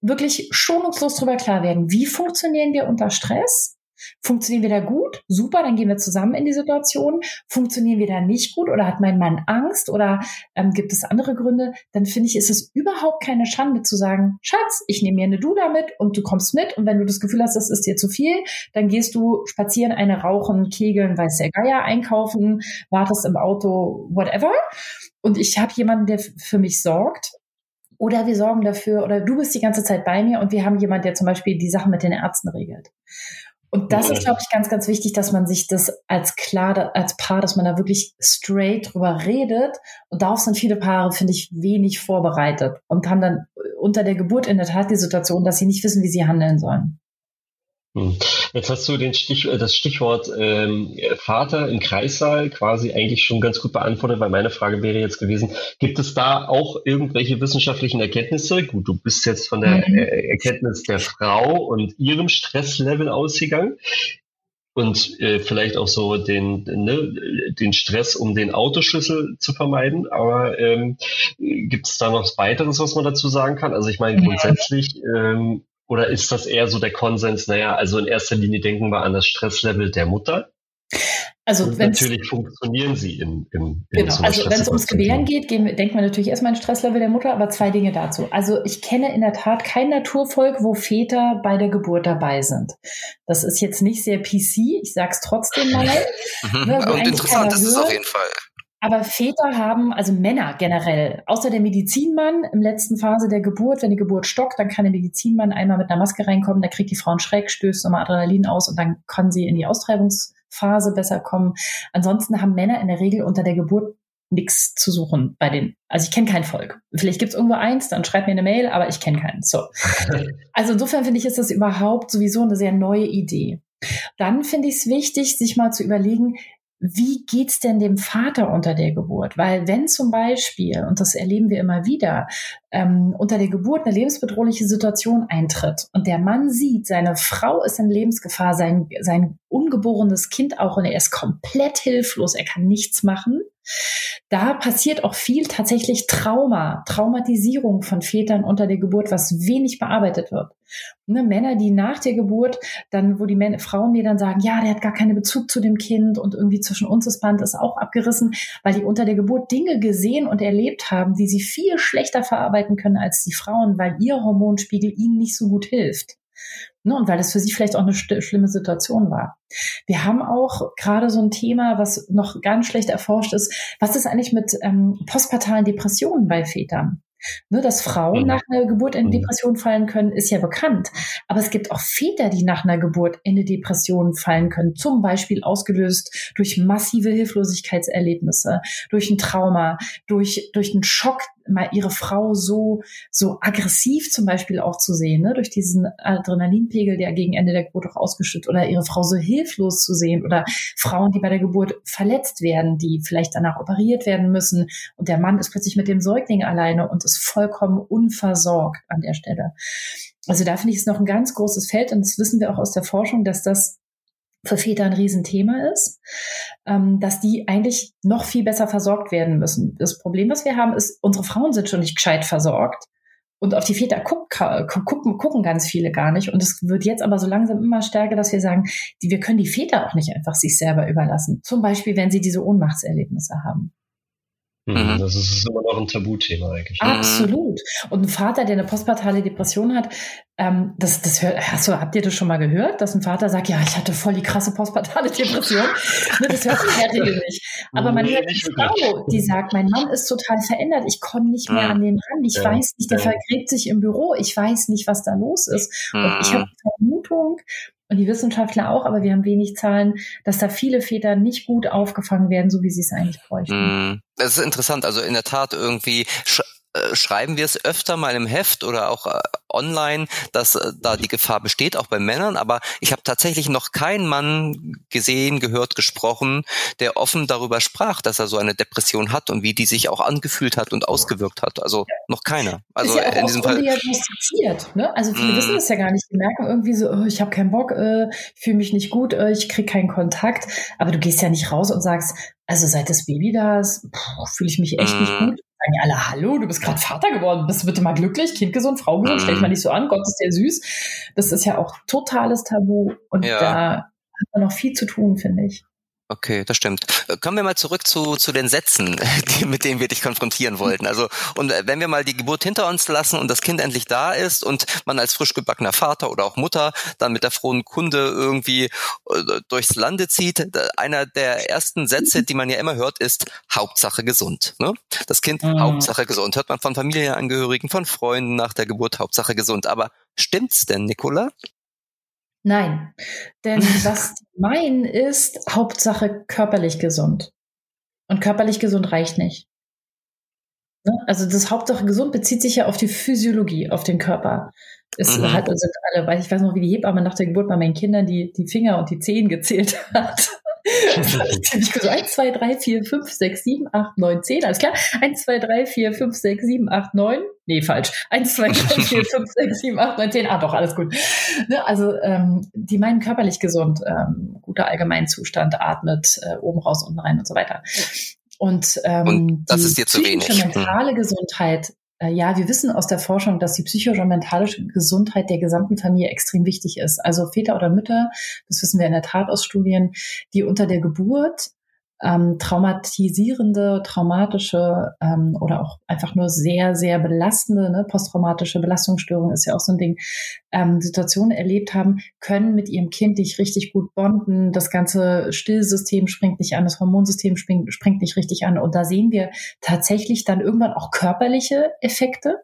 wirklich schonungslos darüber klar werden, wie funktionieren wir unter Stress Funktionieren wir da gut? Super, dann gehen wir zusammen in die Situation. Funktionieren wir da nicht gut oder hat mein Mann Angst oder ähm, gibt es andere Gründe? Dann finde ich, ist es überhaupt keine Schande zu sagen, Schatz, ich nehme mir eine Duda mit und du kommst mit und wenn du das Gefühl hast, das ist dir zu viel, dann gehst du spazieren, eine rauchen, kegeln, weiß der Geier, einkaufen, wartest im Auto, whatever. Und ich habe jemanden, der für mich sorgt oder wir sorgen dafür, oder du bist die ganze Zeit bei mir und wir haben jemanden, der zum Beispiel die Sachen mit den Ärzten regelt. Und das ist, glaube ich, ganz, ganz wichtig, dass man sich das als klar, als Paar, dass man da wirklich straight drüber redet. Und darauf sind viele Paare, finde ich, wenig vorbereitet und haben dann unter der Geburt in der Tat die Situation, dass sie nicht wissen, wie sie handeln sollen. Hm. Jetzt hast du den Stich, äh, das Stichwort ähm, Vater im Kreissaal quasi eigentlich schon ganz gut beantwortet, weil meine Frage wäre jetzt gewesen, gibt es da auch irgendwelche wissenschaftlichen Erkenntnisse? Gut, du bist jetzt von der äh, Erkenntnis der Frau und ihrem Stresslevel ausgegangen und äh, vielleicht auch so den, ne, den Stress, um den Autoschlüssel zu vermeiden. Aber ähm, gibt es da noch weiteres, was man dazu sagen kann? Also ich meine, grundsätzlich ähm, oder ist das eher so der Konsens, naja, also in erster Linie denken wir an das Stresslevel der Mutter? Also natürlich funktionieren sie in, in, in Genau, so also wenn es ums Gebären geht, gehen, denkt man natürlich erstmal an Stresslevel der Mutter, aber zwei Dinge dazu. Also ich kenne in der Tat kein Naturvolk, wo Väter bei der Geburt dabei sind. Das ist jetzt nicht sehr PC, ich sag's trotzdem mal. Mhm. Ne, und interessant ist es auf jeden Fall. Aber Väter haben, also Männer generell, außer der Medizinmann im letzten Phase der Geburt, wenn die Geburt stockt, dann kann der Medizinmann einmal mit einer Maske reinkommen, da kriegt die Frau einen Schreck, stößt nochmal Adrenalin aus und dann kann sie in die Austreibungsphase besser kommen. Ansonsten haben Männer in der Regel unter der Geburt nichts zu suchen bei den. Also ich kenne kein Volk. Vielleicht gibt es irgendwo eins, dann schreibt mir eine Mail, aber ich kenne keinen. So. Also insofern finde ich, ist das überhaupt sowieso eine sehr neue Idee. Dann finde ich es wichtig, sich mal zu überlegen, wie geht's denn dem Vater unter der Geburt? Weil wenn zum Beispiel, und das erleben wir immer wieder, ähm, unter der Geburt eine lebensbedrohliche Situation eintritt und der Mann sieht, seine Frau ist in Lebensgefahr, sein, sein ungeborenes Kind auch und er ist komplett hilflos, er kann nichts machen, da passiert auch viel tatsächlich Trauma, Traumatisierung von Vätern unter der Geburt, was wenig bearbeitet wird. Ne, Männer, die nach der Geburt dann, wo die Männer, Frauen mir dann sagen, ja, der hat gar keinen Bezug zu dem Kind und irgendwie zwischen uns das Band ist auch abgerissen, weil die unter der Geburt Dinge gesehen und erlebt haben, die sie viel schlechter verarbeiten können als die Frauen, weil ihr Hormonspiegel ihnen nicht so gut hilft. Ne, und weil es für sie vielleicht auch eine schlimme Situation war. Wir haben auch gerade so ein Thema, was noch ganz schlecht erforscht ist. Was ist eigentlich mit ähm, postpartalen Depressionen bei Vätern? Ne, dass Frauen mhm. nach einer Geburt in mhm. Depression fallen können, ist ja bekannt. Aber es gibt auch Väter, die nach einer Geburt in eine Depression fallen können. Zum Beispiel ausgelöst durch massive Hilflosigkeitserlebnisse, durch ein Trauma, durch, durch einen Schock, mal ihre Frau so, so aggressiv zum Beispiel auch zu sehen, ne? durch diesen Adrenalinpegel, der gegen Ende der Geburt auch ausgeschüttet oder ihre Frau so hilflos zu sehen oder Frauen, die bei der Geburt verletzt werden, die vielleicht danach operiert werden müssen und der Mann ist plötzlich mit dem Säugling alleine und ist vollkommen unversorgt an der Stelle. Also da finde ich es noch ein ganz großes Feld und das wissen wir auch aus der Forschung, dass das für Väter ein Riesenthema ist, ähm, dass die eigentlich noch viel besser versorgt werden müssen. Das Problem, was wir haben, ist, unsere Frauen sind schon nicht gescheit versorgt. Und auf die Väter guck, gucken, gucken ganz viele gar nicht. Und es wird jetzt aber so langsam immer stärker, dass wir sagen, die, wir können die Väter auch nicht einfach sich selber überlassen. Zum Beispiel, wenn sie diese Ohnmachtserlebnisse haben. Mhm. Das ist immer noch ein Tabuthema eigentlich. Absolut. Und ein Vater, der eine postpartale Depression hat, ähm, das, das hört, hast du, habt ihr das schon mal gehört, dass ein Vater sagt, ja, ich hatte voll die krasse postpartale Depression? ne, das hört sich ja nicht. Aber man hört eine Frau, die sagt, mein Mann ist total verändert, ich komme nicht mehr an den ran, ich ja. weiß nicht, der ja. vergräbt sich im Büro, ich weiß nicht, was da los ist. Und ich habe Vermutung, und die Wissenschaftler auch, aber wir haben wenig Zahlen, dass da viele Väter nicht gut aufgefangen werden, so wie sie es eigentlich bräuchten. Das ist interessant. Also in der Tat irgendwie äh, schreiben wir es öfter mal im Heft oder auch äh, online, dass äh, da die Gefahr besteht, auch bei Männern. Aber ich habe tatsächlich noch keinen Mann gesehen, gehört, gesprochen, der offen darüber sprach, dass er so eine Depression hat und wie die sich auch angefühlt hat und ausgewirkt hat. Also noch keiner. Also ja in diesem Fall. Ne? Also viele mm. wissen das ja gar nicht. Die merken irgendwie so, oh, ich habe keinen Bock, äh, ich fühle mich nicht gut, äh, ich kriege keinen Kontakt. Aber du gehst ja nicht raus und sagst, also seit das Baby da ist, fühle ich mich echt nicht gut. Sagen ja alle, hallo, du bist gerade Vater geworden, bist du bitte mal glücklich, Kind gesund, Frau gesund, stell dich mal nicht so an, Gott ist der süß. Das ist ja auch totales Tabu und ja. da hat man noch viel zu tun, finde ich. Okay, das stimmt. Äh, kommen wir mal zurück zu, zu den Sätzen, die, mit denen wir dich konfrontieren wollten. Also, und äh, wenn wir mal die Geburt hinter uns lassen und das Kind endlich da ist und man als frisch gebackener Vater oder auch Mutter dann mit der frohen Kunde irgendwie äh, durchs Lande zieht, einer der ersten Sätze, die man ja immer hört, ist Hauptsache gesund. Ne? Das Kind mhm. Hauptsache gesund. Hört man von Familienangehörigen, von Freunden nach der Geburt Hauptsache gesund. Aber stimmt's denn, Nicola? Nein, denn was meinen ist Hauptsache körperlich gesund. Und körperlich gesund reicht nicht. Ne? Also das Hauptsache gesund bezieht sich ja auf die Physiologie, auf den Körper. Es mhm. hat, sind alle, weil ich weiß noch, wie die Hebamme nach der Geburt bei meinen Kindern die, die Finger und die Zehen gezählt hat. Ich so 1, 2, 3, 4, 5, 6, 7, 8, 9, 10. Alles klar. 1, 2, 3, 4, 5, 6, 7, 8, 9. Nee, falsch. 1, 2, 3, 4, 5, 6, 7, 8, 9, 10. Ah, doch, alles gut. Ne, also, ähm, die meinen körperlich gesund, ähm, guter Allgemeinzustand, atmet äh, oben raus, unten rein und so weiter. Und, ähm, und das ist dir zu wenig. Die mentale Gesundheit ja, wir wissen aus der Forschung, dass die psychische und mentale Gesundheit der gesamten Familie extrem wichtig ist. Also Väter oder Mütter, das wissen wir in der Tat aus Studien, die unter der Geburt ähm, traumatisierende, traumatische ähm, oder auch einfach nur sehr, sehr belastende, ne, posttraumatische Belastungsstörung ist ja auch so ein Ding, ähm, Situationen erlebt haben, können mit ihrem Kind nicht richtig gut bonden. Das ganze Stillsystem springt nicht an, das Hormonsystem springt, springt nicht richtig an. Und da sehen wir tatsächlich dann irgendwann auch körperliche Effekte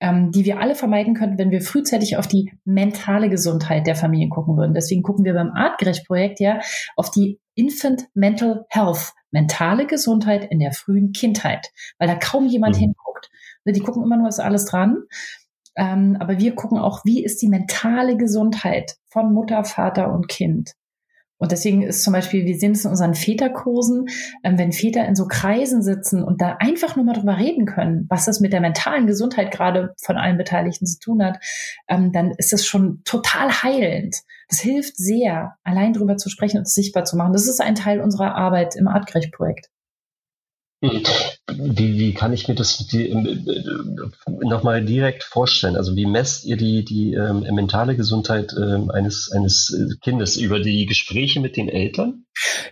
ähm, die wir alle vermeiden könnten, wenn wir frühzeitig auf die mentale Gesundheit der Familien gucken würden. Deswegen gucken wir beim Artgerecht-Projekt ja auf die Infant Mental Health, mentale Gesundheit in der frühen Kindheit, weil da kaum jemand mhm. hinguckt. Ne, die gucken immer nur, ist alles dran. Ähm, aber wir gucken auch, wie ist die mentale Gesundheit von Mutter, Vater und Kind. Und deswegen ist zum Beispiel, wir sehen es in unseren Väterkursen, ähm, wenn Väter in so Kreisen sitzen und da einfach nur mal drüber reden können, was das mit der mentalen Gesundheit gerade von allen Beteiligten zu tun hat, ähm, dann ist das schon total heilend. Das hilft sehr, allein drüber zu sprechen und sichtbar zu machen. Das ist ein Teil unserer Arbeit im Artgerecht-Projekt. Wie, wie kann ich mir das die, äh, nochmal direkt vorstellen? Also wie messt ihr die, die ähm, mentale Gesundheit ähm, eines, eines äh, Kindes über die Gespräche mit den Eltern?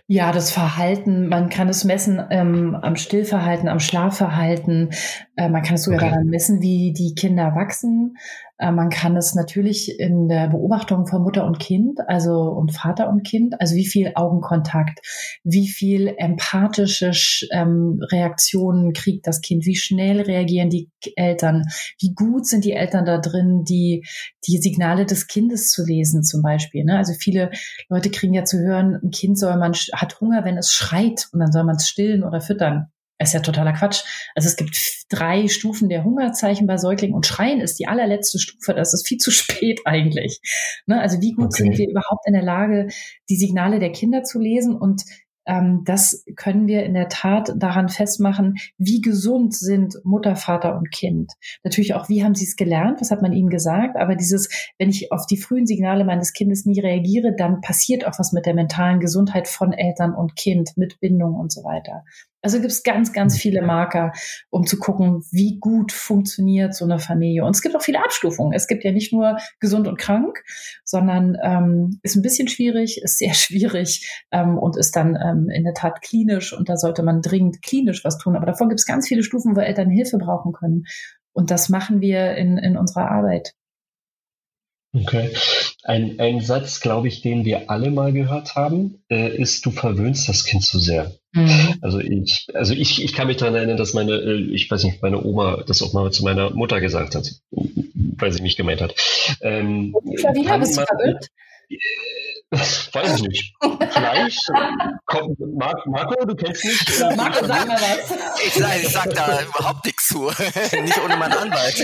Ja, das Verhalten, man kann es messen ähm, am Stillverhalten, am Schlafverhalten. Äh, man kann es sogar okay. daran messen, wie die Kinder wachsen. Äh, man kann es natürlich in der Beobachtung von Mutter und Kind, also und Vater und Kind, also wie viel Augenkontakt, wie viel empathische ähm, Reaktionen kriegt das Kind, wie schnell reagieren die Eltern, wie gut sind die Eltern da drin, die, die Signale des Kindes zu lesen zum Beispiel. Ne? Also viele Leute kriegen ja zu hören, ein Kind soll man hat Hunger, wenn es schreit und dann soll man es stillen oder füttern. Das ist ja totaler Quatsch. Also es gibt drei Stufen der Hungerzeichen bei Säuglingen und Schreien ist die allerletzte Stufe. Das ist viel zu spät eigentlich. Ne? Also wie gut okay. sind wir überhaupt in der Lage, die Signale der Kinder zu lesen und ähm, das können wir in der Tat daran festmachen, wie gesund sind Mutter, Vater und Kind. Natürlich auch, wie haben sie es gelernt, was hat man ihnen gesagt, aber dieses, wenn ich auf die frühen Signale meines Kindes nie reagiere, dann passiert auch was mit der mentalen Gesundheit von Eltern und Kind, mit Bindung und so weiter. Also gibt es ganz, ganz mhm. viele Marker, um zu gucken, wie gut funktioniert so eine Familie. Und es gibt auch viele Abstufungen. Es gibt ja nicht nur gesund und krank, sondern ähm, ist ein bisschen schwierig, ist sehr schwierig ähm, und ist dann ähm, in der Tat klinisch. Und da sollte man dringend klinisch was tun. Aber davon gibt es ganz viele Stufen, wo Eltern Hilfe brauchen können. Und das machen wir in, in unserer Arbeit. Okay. Ein, ein Satz, glaube ich, den wir alle mal gehört haben, äh, ist, du verwöhnst das Kind zu sehr. Mhm. Also ich, also ich, ich kann mich daran erinnern, dass meine, äh, ich weiß nicht, meine Oma das auch mal zu meiner Mutter gesagt hat, weil sie mich gemeint hat. Ähm, Flavina, bist du verwöhnt? Weiß ich nicht. Vielleicht kommt Mar Marco, du kennst mich. Ja, Marco, sag mal was. Ich sag, ich sag da überhaupt nichts zu. nicht ohne meinen Anwalt.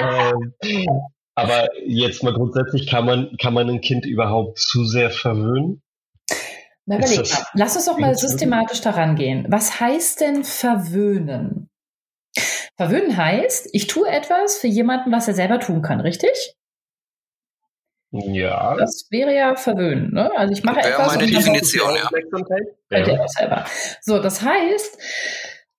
ähm, aber jetzt mal grundsätzlich, kann man, kann man ein Kind überhaupt zu sehr verwöhnen? Na, überleg mal. Lass uns doch mal systematisch daran gehen. Was heißt denn verwöhnen? Verwöhnen heißt, ich tue etwas für jemanden, was er selber tun kann, richtig? Ja. Das wäre ja verwöhnen. Ne? Also ich mache etwas. meine Definition, ja. ja. selber. So, das heißt,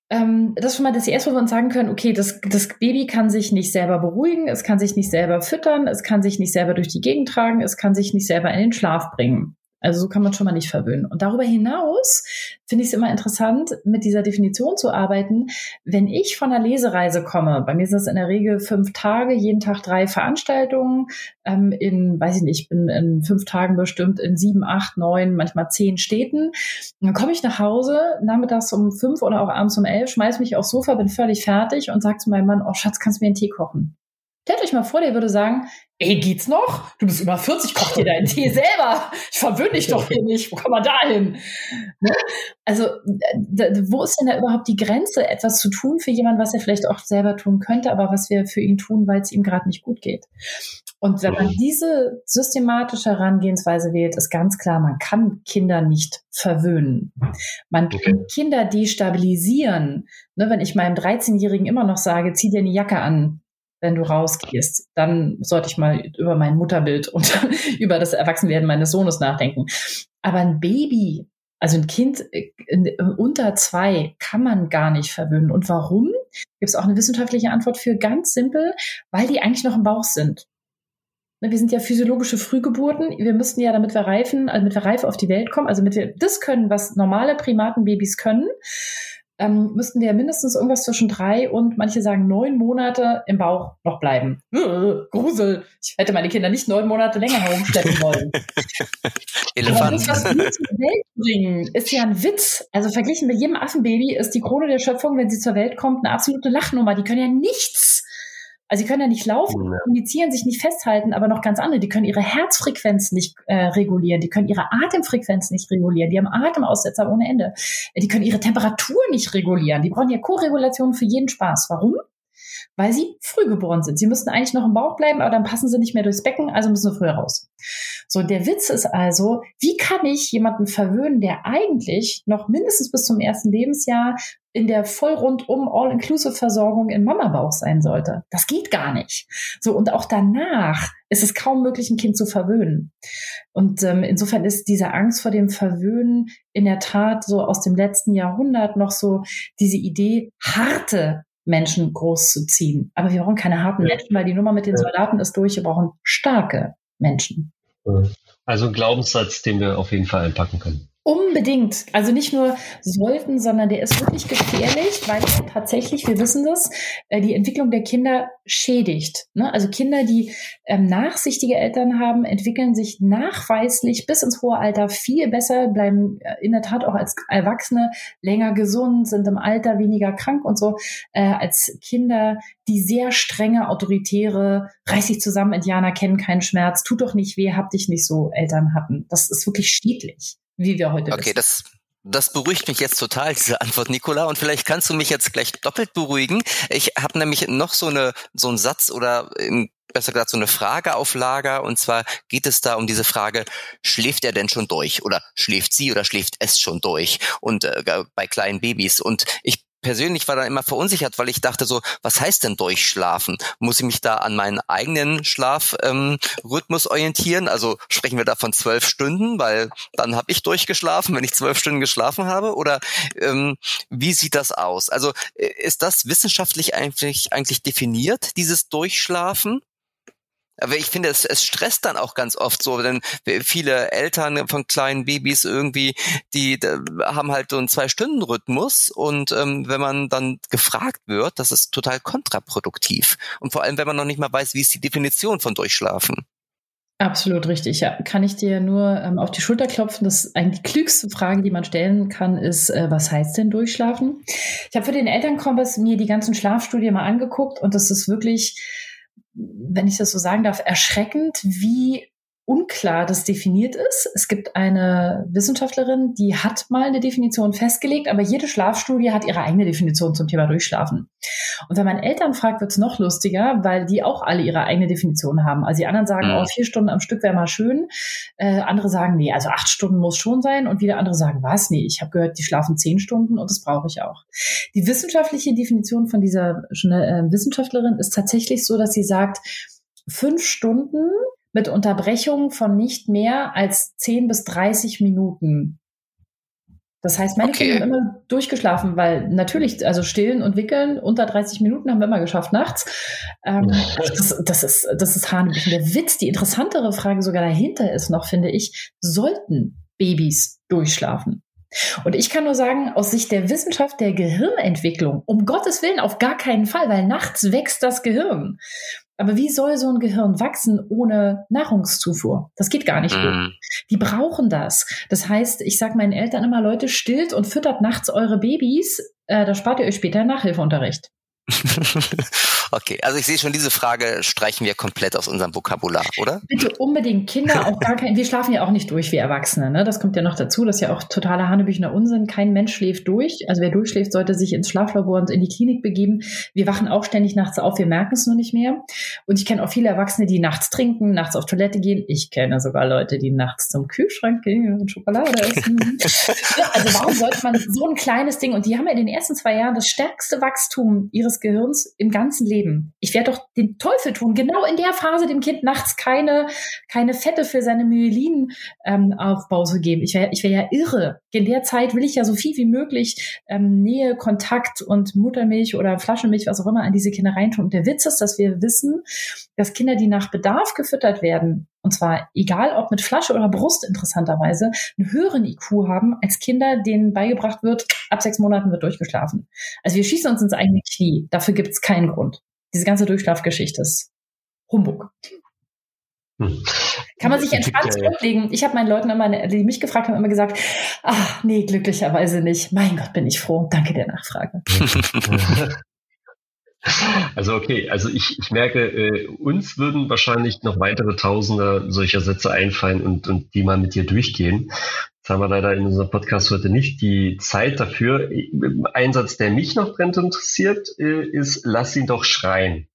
ähm, das ist schon mal das erste, wo wir uns sagen können, okay, das, das Baby kann sich nicht selber beruhigen, es kann sich nicht selber füttern, es kann sich nicht selber durch die Gegend tragen, es kann sich nicht selber in den Schlaf bringen. Also so kann man schon mal nicht verwöhnen. Und darüber hinaus finde ich es immer interessant, mit dieser Definition zu arbeiten. Wenn ich von einer Lesereise komme, bei mir sind das in der Regel fünf Tage, jeden Tag drei Veranstaltungen, ähm, in, weiß ich nicht, ich bin in fünf Tagen bestimmt in sieben, acht, neun, manchmal zehn Städten. Und dann komme ich nach Hause, nachmittags um fünf oder auch abends um elf, schmeiß mich aufs Sofa, bin völlig fertig und sage zu meinem Mann, oh Schatz, kannst du mir einen Tee kochen? Stellt euch mal vor, der würde sagen, ey, geht's noch? Du bist über 40, koch dir deinen Tee selber. Ich verwöhne dich doch hier nicht. Wo kommen wir da hin? Ne? Also, wo ist denn da überhaupt die Grenze, etwas zu tun für jemanden, was er vielleicht auch selber tun könnte, aber was wir für ihn tun, weil es ihm gerade nicht gut geht? Und wenn man diese systematische Herangehensweise wählt, ist ganz klar, man kann Kinder nicht verwöhnen. Man kann Kinder destabilisieren. Ne, wenn ich meinem 13-Jährigen immer noch sage, zieh dir eine Jacke an, wenn du rausgehst, dann sollte ich mal über mein Mutterbild und über das Erwachsenwerden meines Sohnes nachdenken. Aber ein Baby, also ein Kind äh, unter zwei, kann man gar nicht verwöhnen. Und warum? Gibt es auch eine wissenschaftliche Antwort für ganz simpel, weil die eigentlich noch im Bauch sind. Ne, wir sind ja physiologische Frühgeburten. Wir müssten ja, damit wir reifen, also damit wir reif auf die Welt kommen, also damit wir das können, was normale Primatenbabys können, ähm, müssten wir mindestens irgendwas zwischen drei und manche sagen neun Monate im Bauch noch bleiben. Äh, Grusel. Ich hätte meine Kinder nicht neun Monate länger herumschleppen wollen. Elefant. das, was wir zur Welt bringen, ist ja ein Witz. Also verglichen mit jedem Affenbaby ist die Krone der Schöpfung, wenn sie zur Welt kommt, eine absolute Lachnummer. Die können ja nichts also sie können ja nicht laufen, ja. kommunizieren, sich nicht festhalten, aber noch ganz andere. Die können ihre Herzfrequenz nicht äh, regulieren, die können ihre Atemfrequenz nicht regulieren, die haben Atemaussetzer ohne Ende. Die können ihre Temperatur nicht regulieren. Die brauchen ja Koregulation für jeden Spaß. Warum? Weil sie früh geboren sind. Sie müssten eigentlich noch im Bauch bleiben, aber dann passen sie nicht mehr durchs Becken, also müssen sie früher raus. So, der Witz ist also, wie kann ich jemanden verwöhnen, der eigentlich noch mindestens bis zum ersten Lebensjahr in der voll rundum All-Inclusive-Versorgung im Mama-Bauch sein sollte. Das geht gar nicht. So, und auch danach ist es kaum möglich, ein Kind zu verwöhnen. Und ähm, insofern ist diese Angst vor dem Verwöhnen in der Tat so aus dem letzten Jahrhundert noch so diese Idee, harte Menschen großzuziehen. Aber wir brauchen keine harten ja. Menschen, weil die Nummer mit den Soldaten ist durch. Wir brauchen starke Menschen. Also ein Glaubenssatz, den wir auf jeden Fall einpacken können. Unbedingt. Also nicht nur sollten, sondern der ist wirklich gefährlich, weil tatsächlich, wir wissen das, äh, die Entwicklung der Kinder schädigt. Ne? Also Kinder, die ähm, nachsichtige Eltern haben, entwickeln sich nachweislich bis ins hohe Alter viel besser, bleiben äh, in der Tat auch als Erwachsene länger gesund, sind im Alter weniger krank und so, äh, als Kinder, die sehr strenge, autoritäre, reiß dich zusammen, Indianer kennen keinen Schmerz, tut doch nicht weh, hab dich nicht so Eltern hatten. Das ist wirklich schädlich wie wir heute Okay, wissen. das das beruhigt mich jetzt total, diese Antwort, Nicola. Und vielleicht kannst du mich jetzt gleich doppelt beruhigen. Ich habe nämlich noch so eine so einen Satz oder besser gesagt so eine Frage auf Lager. Und zwar geht es da um diese Frage: Schläft er denn schon durch oder schläft sie oder schläft es schon durch? Und äh, bei kleinen Babys. Und ich persönlich war dann immer verunsichert, weil ich dachte so, was heißt denn durchschlafen? Muss ich mich da an meinen eigenen Schlafrhythmus ähm, orientieren? Also sprechen wir da von zwölf Stunden, weil dann habe ich durchgeschlafen, wenn ich zwölf Stunden geschlafen habe? Oder ähm, wie sieht das aus? Also äh, ist das wissenschaftlich eigentlich, eigentlich definiert, dieses Durchschlafen? Aber ich finde, es, es stresst dann auch ganz oft so, denn viele Eltern von kleinen Babys irgendwie, die haben halt so einen Zwei-Stunden-Rhythmus und ähm, wenn man dann gefragt wird, das ist total kontraproduktiv. Und vor allem, wenn man noch nicht mal weiß, wie ist die Definition von Durchschlafen. Absolut richtig, ja. Kann ich dir nur ähm, auf die Schulter klopfen. Das eigentlich die klügste Frage, die man stellen kann, ist, äh, was heißt denn durchschlafen? Ich habe für den Elternkompass mir die ganzen Schlafstudien mal angeguckt und das ist wirklich wenn ich das so sagen darf, erschreckend, wie unklar das definiert ist. Es gibt eine Wissenschaftlerin, die hat mal eine Definition festgelegt, aber jede Schlafstudie hat ihre eigene Definition zum Thema Durchschlafen. Und wenn man Eltern fragt, wird es noch lustiger, weil die auch alle ihre eigene Definition haben. Also die anderen sagen, mhm. oh, vier Stunden am Stück wäre mal schön. Äh, andere sagen, nee, also acht Stunden muss schon sein. Und wieder andere sagen, was? Nee, ich habe gehört, die schlafen zehn Stunden und das brauche ich auch. Die wissenschaftliche Definition von dieser äh, Wissenschaftlerin ist tatsächlich so, dass sie sagt, fünf Stunden mit Unterbrechungen von nicht mehr als 10 bis 30 Minuten. Das heißt, meine okay. Kinder haben immer durchgeschlafen, weil natürlich, also stillen und wickeln unter 30 Minuten haben wir immer geschafft nachts. Ähm, das, das, ist, das ist Hanebüchen. Der Witz, die interessantere Frage sogar dahinter ist noch, finde ich, sollten Babys durchschlafen? Und ich kann nur sagen, aus Sicht der Wissenschaft der Gehirnentwicklung, um Gottes Willen auf gar keinen Fall, weil nachts wächst das Gehirn. Aber wie soll so ein Gehirn wachsen ohne Nahrungszufuhr? Das geht gar nicht gut. Mm. Die brauchen das. Das heißt, ich sage meinen Eltern immer, Leute, stillt und füttert nachts eure Babys, äh, da spart ihr euch später Nachhilfeunterricht. Okay, also ich sehe schon, diese Frage streichen wir komplett aus unserem Vokabular, oder? Bitte unbedingt Kinder auch gar kein, wir schlafen ja auch nicht durch wie Erwachsene, ne? Das kommt ja noch dazu, das ist ja auch totaler Hanebüchner Unsinn. Kein Mensch schläft durch. Also wer durchschläft, sollte sich ins Schlaflabor und in die Klinik begeben. Wir wachen auch ständig nachts auf, wir merken es nur nicht mehr. Und ich kenne auch viele Erwachsene, die nachts trinken, nachts auf Toilette gehen. Ich kenne sogar Leute, die nachts zum Kühlschrank gehen und Schokolade essen. ja, also warum sollte man so ein kleines Ding, und die haben ja in den ersten zwei Jahren das stärkste Wachstum ihres Gehirns im ganzen Leben Leben. Ich werde doch den Teufel tun, genau in der Phase dem Kind nachts keine, keine Fette für seine Myelin-Aufbau ähm, zu geben. Ich wäre ich wär ja irre. In der Zeit will ich ja so viel wie möglich ähm, Nähe, Kontakt und Muttermilch oder Flaschenmilch, was auch immer, an diese Kinder reintun. Und der Witz ist, dass wir wissen, dass Kinder, die nach Bedarf gefüttert werden, und zwar egal ob mit Flasche oder Brust interessanterweise, einen höheren IQ haben als Kinder, denen beigebracht wird, ab sechs Monaten wird durchgeschlafen. Also wir schießen uns ins eigene Knie. Dafür gibt es keinen Grund. Diese ganze Durchschlafgeschichte ist Humbug. Hm. Kann man sich entspannt zurücklegen? Ich habe meinen Leuten immer, die mich gefragt haben, immer gesagt, ach nee, glücklicherweise nicht. Mein Gott, bin ich froh. Danke der Nachfrage. Also okay, also ich, ich merke, äh, uns würden wahrscheinlich noch weitere Tausende solcher Sätze einfallen und, und die mal mit dir durchgehen. Jetzt haben wir leider in unserem Podcast heute nicht die Zeit dafür. Ein Satz, der mich noch brennend interessiert, äh, ist, lass ihn doch schreien.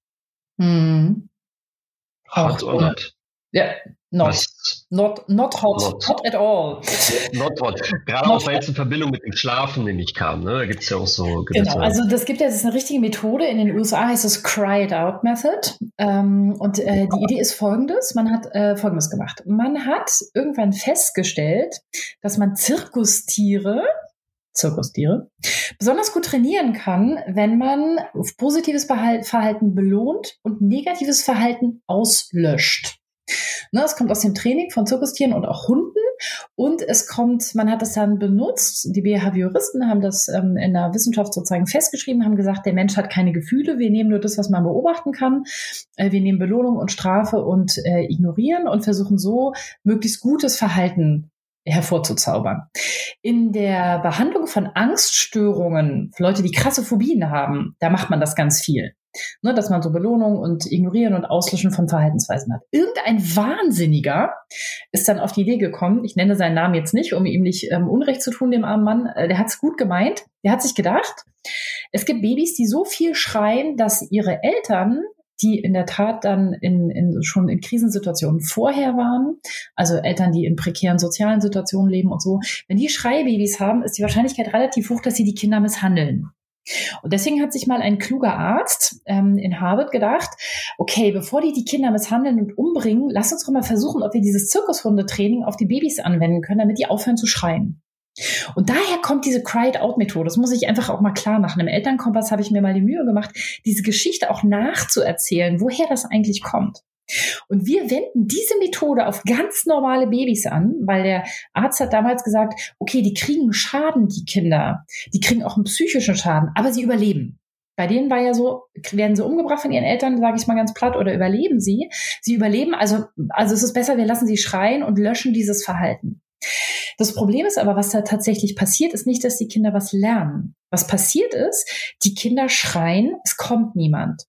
Hm. Hot or not? Ja, not. Not, not hot. Not. not at all. Not hot. Gerade not auch, weil es in Verbindung mit dem Schlafen nämlich kam. Ne? Da gibt es ja auch so Genau, also das gibt ja, das ist eine richtige Methode. In den USA heißt es Cry It Out Method. Ähm, und äh, die Idee ist folgendes. Man hat äh, folgendes gemacht. Man hat irgendwann festgestellt, dass man Zirkustiere Zirkustiere, besonders gut trainieren kann, wenn man positives Verhalten belohnt und negatives Verhalten auslöscht. Ne, es kommt aus dem Training von Zirkustieren und auch Hunden. Und es kommt, man hat das dann benutzt, die Behavioristen haben das ähm, in der Wissenschaft sozusagen festgeschrieben, haben gesagt, der Mensch hat keine Gefühle, wir nehmen nur das, was man beobachten kann. Äh, wir nehmen Belohnung und Strafe und äh, ignorieren und versuchen so möglichst gutes Verhalten hervorzuzaubern. In der Behandlung von Angststörungen, Leute, die krasse Phobien haben, da macht man das ganz viel. Ne, dass man so Belohnung und Ignorieren und Auslöschen von Verhaltensweisen hat. Irgendein Wahnsinniger ist dann auf die Idee gekommen, ich nenne seinen Namen jetzt nicht, um ihm nicht ähm, Unrecht zu tun, dem armen Mann, äh, der hat es gut gemeint, der hat sich gedacht, es gibt Babys, die so viel schreien, dass ihre Eltern die in der Tat dann in, in, schon in Krisensituationen vorher waren, also Eltern, die in prekären sozialen Situationen leben und so, wenn die Schreibabys haben, ist die Wahrscheinlichkeit relativ hoch, dass sie die Kinder misshandeln. Und deswegen hat sich mal ein kluger Arzt ähm, in Harvard gedacht, okay, bevor die die Kinder misshandeln und umbringen, lass uns doch mal versuchen, ob wir dieses Zirkushundetraining auf die Babys anwenden können, damit die aufhören zu schreien. Und daher kommt diese Cried-Out-Methode. Das muss ich einfach auch mal klar machen. Im Elternkompass habe ich mir mal die Mühe gemacht, diese Geschichte auch nachzuerzählen, woher das eigentlich kommt. Und wir wenden diese Methode auf ganz normale Babys an, weil der Arzt hat damals gesagt, okay, die kriegen Schaden, die Kinder. Die kriegen auch einen psychischen Schaden, aber sie überleben. Bei denen war ja so, werden sie umgebracht von ihren Eltern, sage ich mal ganz platt, oder überleben sie? Sie überleben, also, also es ist besser, wir lassen sie schreien und löschen dieses Verhalten. Das Problem ist aber, was da tatsächlich passiert, ist nicht, dass die Kinder was lernen. Was passiert ist, die Kinder schreien, es kommt niemand.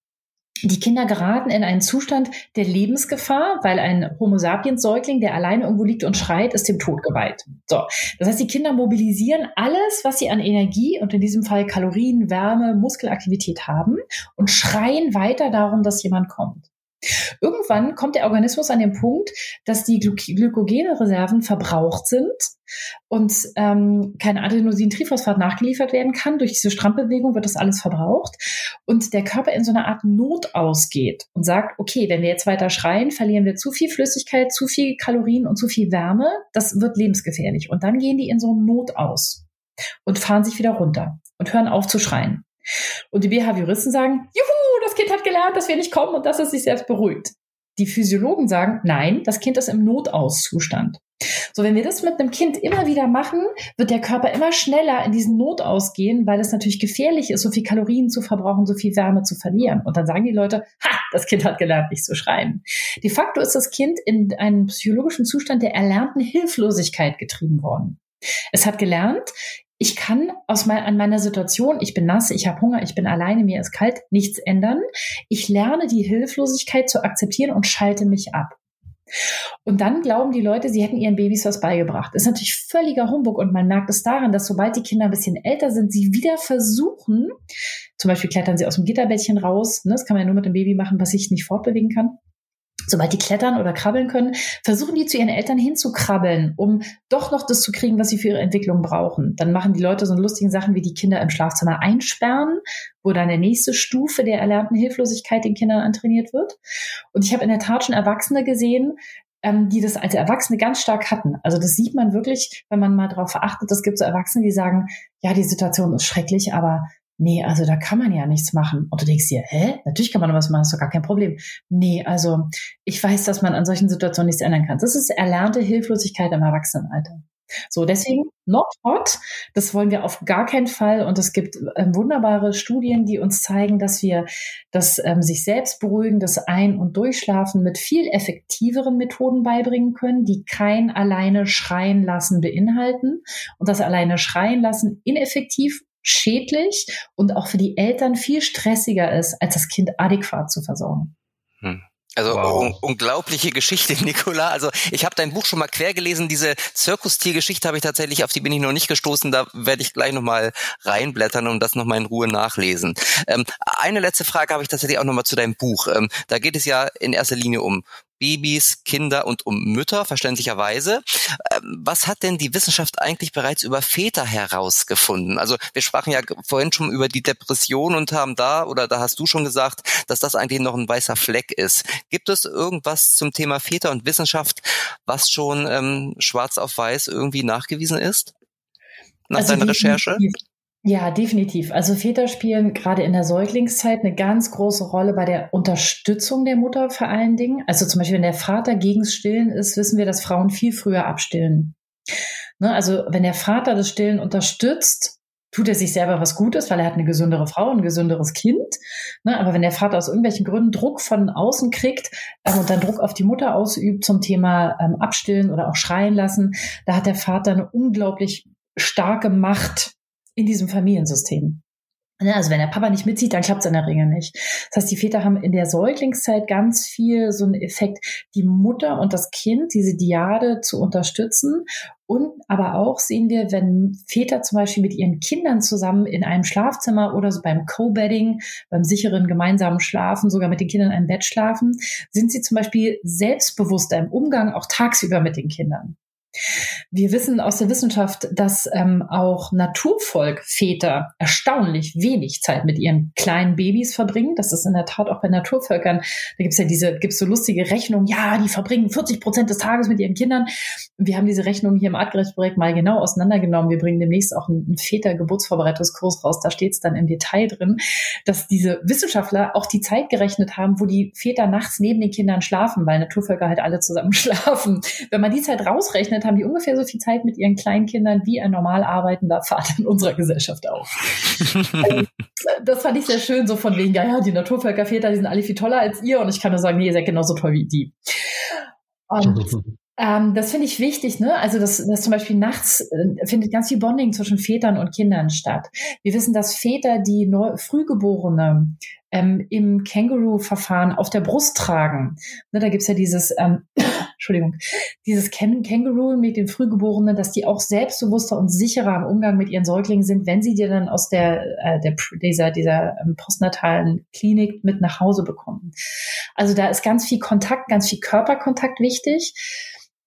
Die Kinder geraten in einen Zustand der Lebensgefahr, weil ein Homo sapiens Säugling, der alleine irgendwo liegt und schreit, ist dem Tod geweiht. So. Das heißt, die Kinder mobilisieren alles, was sie an Energie und in diesem Fall Kalorien, Wärme, Muskelaktivität haben und schreien weiter darum, dass jemand kommt. Irgendwann kommt der Organismus an den Punkt, dass die Gly Glykogenreserven verbraucht sind und ähm, kein Adenosintriphosphat nachgeliefert werden kann. Durch diese Strampbewegung wird das alles verbraucht und der Körper in so eine Art Not ausgeht und sagt, okay, wenn wir jetzt weiter schreien, verlieren wir zu viel Flüssigkeit, zu viel Kalorien und zu viel Wärme. Das wird lebensgefährlich. Und dann gehen die in so Not aus und fahren sich wieder runter und hören auf zu schreien. Und die Behavioristen sagen, juhu, das Kind hat gelernt, dass wir nicht kommen und dass es sich selbst beruhigt. Die Physiologen sagen, nein, das Kind ist im Notauszustand. So, wenn wir das mit einem Kind immer wieder machen, wird der Körper immer schneller in diesen Notaus gehen, weil es natürlich gefährlich ist, so viel Kalorien zu verbrauchen, so viel Wärme zu verlieren. Und dann sagen die Leute, ha, das Kind hat gelernt, nicht zu schreien. De facto ist das Kind in einen psychologischen Zustand der erlernten Hilflosigkeit getrieben worden. Es hat gelernt, ich kann aus mein, an meiner Situation, ich bin nass, ich habe Hunger, ich bin alleine, mir ist kalt, nichts ändern. Ich lerne die Hilflosigkeit zu akzeptieren und schalte mich ab. Und dann glauben die Leute, sie hätten ihren Babys was beigebracht. Das ist natürlich völliger Humbug und man merkt es daran, dass sobald die Kinder ein bisschen älter sind, sie wieder versuchen, zum Beispiel klettern sie aus dem Gitterbettchen raus, ne, das kann man ja nur mit dem Baby machen, was sich nicht fortbewegen kann sobald die klettern oder krabbeln können, versuchen die zu ihren Eltern hinzukrabbeln, um doch noch das zu kriegen, was sie für ihre Entwicklung brauchen. Dann machen die Leute so lustigen Sachen wie die Kinder im Schlafzimmer einsperren, wo dann der nächste Stufe der erlernten Hilflosigkeit den Kindern antrainiert wird. Und ich habe in der Tat schon Erwachsene gesehen, ähm, die das als Erwachsene ganz stark hatten. Also das sieht man wirklich, wenn man mal darauf verachtet. Es gibt so Erwachsene, die sagen, ja, die Situation ist schrecklich, aber nee, also da kann man ja nichts machen. Und du denkst dir, hä? Natürlich kann man was machen, ist doch gar kein Problem. Nee, also ich weiß, dass man an solchen Situationen nichts ändern kann. Das ist erlernte Hilflosigkeit im Erwachsenenalter. So, deswegen not hot. Das wollen wir auf gar keinen Fall. Und es gibt ähm, wunderbare Studien, die uns zeigen, dass wir das ähm, sich selbst beruhigen, das Ein- und Durchschlafen mit viel effektiveren Methoden beibringen können, die kein alleine schreien lassen beinhalten. Und das alleine schreien lassen ineffektiv schädlich und auch für die Eltern viel stressiger ist, als das Kind adäquat zu versorgen. Hm. Also wow. un unglaubliche Geschichte, Nicola. Also ich habe dein Buch schon mal quer gelesen. Diese Zirkustier-Geschichte habe ich tatsächlich, auf die bin ich noch nicht gestoßen. Da werde ich gleich nochmal reinblättern und das nochmal in Ruhe nachlesen. Ähm, eine letzte Frage habe ich tatsächlich auch nochmal zu deinem Buch. Ähm, da geht es ja in erster Linie um Babys, Kinder und um Mütter, verständlicherweise. Ähm, was hat denn die Wissenschaft eigentlich bereits über Väter herausgefunden? Also wir sprachen ja vorhin schon über die Depression und haben da, oder da hast du schon gesagt, dass das eigentlich noch ein weißer Fleck ist. Gibt es irgendwas zum Thema Väter und Wissenschaft, was schon ähm, schwarz auf weiß irgendwie nachgewiesen ist? Nach also deiner Recherche? Ja, definitiv. Also Väter spielen gerade in der Säuglingszeit eine ganz große Rolle bei der Unterstützung der Mutter vor allen Dingen. Also zum Beispiel, wenn der Vater gegen Stillen ist, wissen wir, dass Frauen viel früher abstillen. Ne, also wenn der Vater das Stillen unterstützt, tut er sich selber was Gutes, weil er hat eine gesündere Frau, ein gesünderes Kind. Ne, aber wenn der Vater aus irgendwelchen Gründen Druck von außen kriegt ähm, und dann Druck auf die Mutter ausübt zum Thema ähm, Abstillen oder auch schreien lassen, da hat der Vater eine unglaublich starke Macht in diesem Familiensystem. Ne, also wenn der Papa nicht mitzieht, dann klappt es in der Regel nicht. Das heißt, die Väter haben in der Säuglingszeit ganz viel so einen Effekt, die Mutter und das Kind, diese Diade zu unterstützen. Und aber auch sehen wir, wenn Väter zum Beispiel mit ihren Kindern zusammen in einem Schlafzimmer oder so beim Co-Bedding, beim sicheren gemeinsamen Schlafen, sogar mit den Kindern in einem Bett schlafen, sind sie zum Beispiel selbstbewusster im Umgang auch tagsüber mit den Kindern. Wir wissen aus der Wissenschaft, dass ähm, auch Naturvolkväter erstaunlich wenig Zeit mit ihren kleinen Babys verbringen. Das ist in der Tat auch bei Naturvölkern. Da gibt's ja diese, gibt's so lustige Rechnungen. Ja, die verbringen 40 Prozent des Tages mit ihren Kindern. Wir haben diese Rechnung hier im Artgerecht-Projekt mal genau auseinandergenommen. Wir bringen demnächst auch einen, einen Väter-Geburtsvorbereitungskurs raus. Da steht's dann im Detail drin, dass diese Wissenschaftler auch die Zeit gerechnet haben, wo die Väter nachts neben den Kindern schlafen, weil Naturvölker halt alle zusammen schlafen. Wenn man die Zeit rausrechnet, Zeit haben die ungefähr so viel Zeit mit ihren Kleinkindern wie ein normal arbeitender Vater in unserer Gesellschaft auch. also, das fand ich sehr schön, so von wegen, ja, ja, die Naturvölkerväter, die sind alle viel toller als ihr. Und ich kann nur sagen, nee, ihr seid genauso toll wie die. Und Ähm, das finde ich wichtig, ne? Also, dass, dass zum Beispiel nachts äh, findet ganz viel Bonding zwischen Vätern und Kindern statt. Wir wissen, dass Väter, die neu, Frühgeborene ähm, im Känguru-Verfahren auf der Brust tragen. Ne, da gibt's ja dieses, ähm, Entschuldigung, dieses Känguru mit den Frühgeborenen, dass die auch selbstbewusster und sicherer im Umgang mit ihren Säuglingen sind, wenn sie dir dann aus der, äh, der dieser, dieser ähm, postnatalen Klinik mit nach Hause bekommen. Also da ist ganz viel Kontakt, ganz viel Körperkontakt wichtig.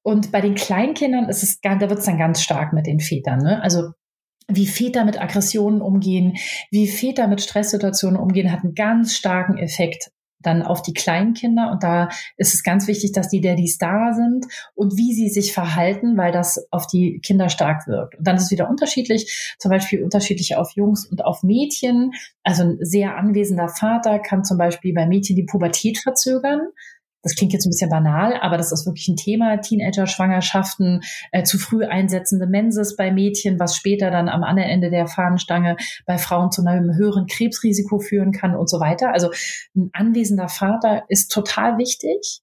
Und bei den Kleinkindern ist es, da wird es dann ganz stark mit den Vätern. Ne? Also wie Väter mit Aggressionen umgehen, wie Väter mit Stresssituationen umgehen, hat einen ganz starken Effekt dann auf die Kleinkinder. Und da ist es ganz wichtig, dass die Daddys da sind und wie sie sich verhalten, weil das auf die Kinder stark wirkt. Und dann ist es wieder unterschiedlich, zum Beispiel unterschiedlich auf Jungs und auf Mädchen. Also ein sehr anwesender Vater kann zum Beispiel bei Mädchen die Pubertät verzögern. Das klingt jetzt ein bisschen banal, aber das ist wirklich ein Thema. Teenager-Schwangerschaften, äh, zu früh einsetzende Menses bei Mädchen, was später dann am anderen Ende der Fahnenstange bei Frauen zu einem höheren Krebsrisiko führen kann und so weiter. Also ein anwesender Vater ist total wichtig.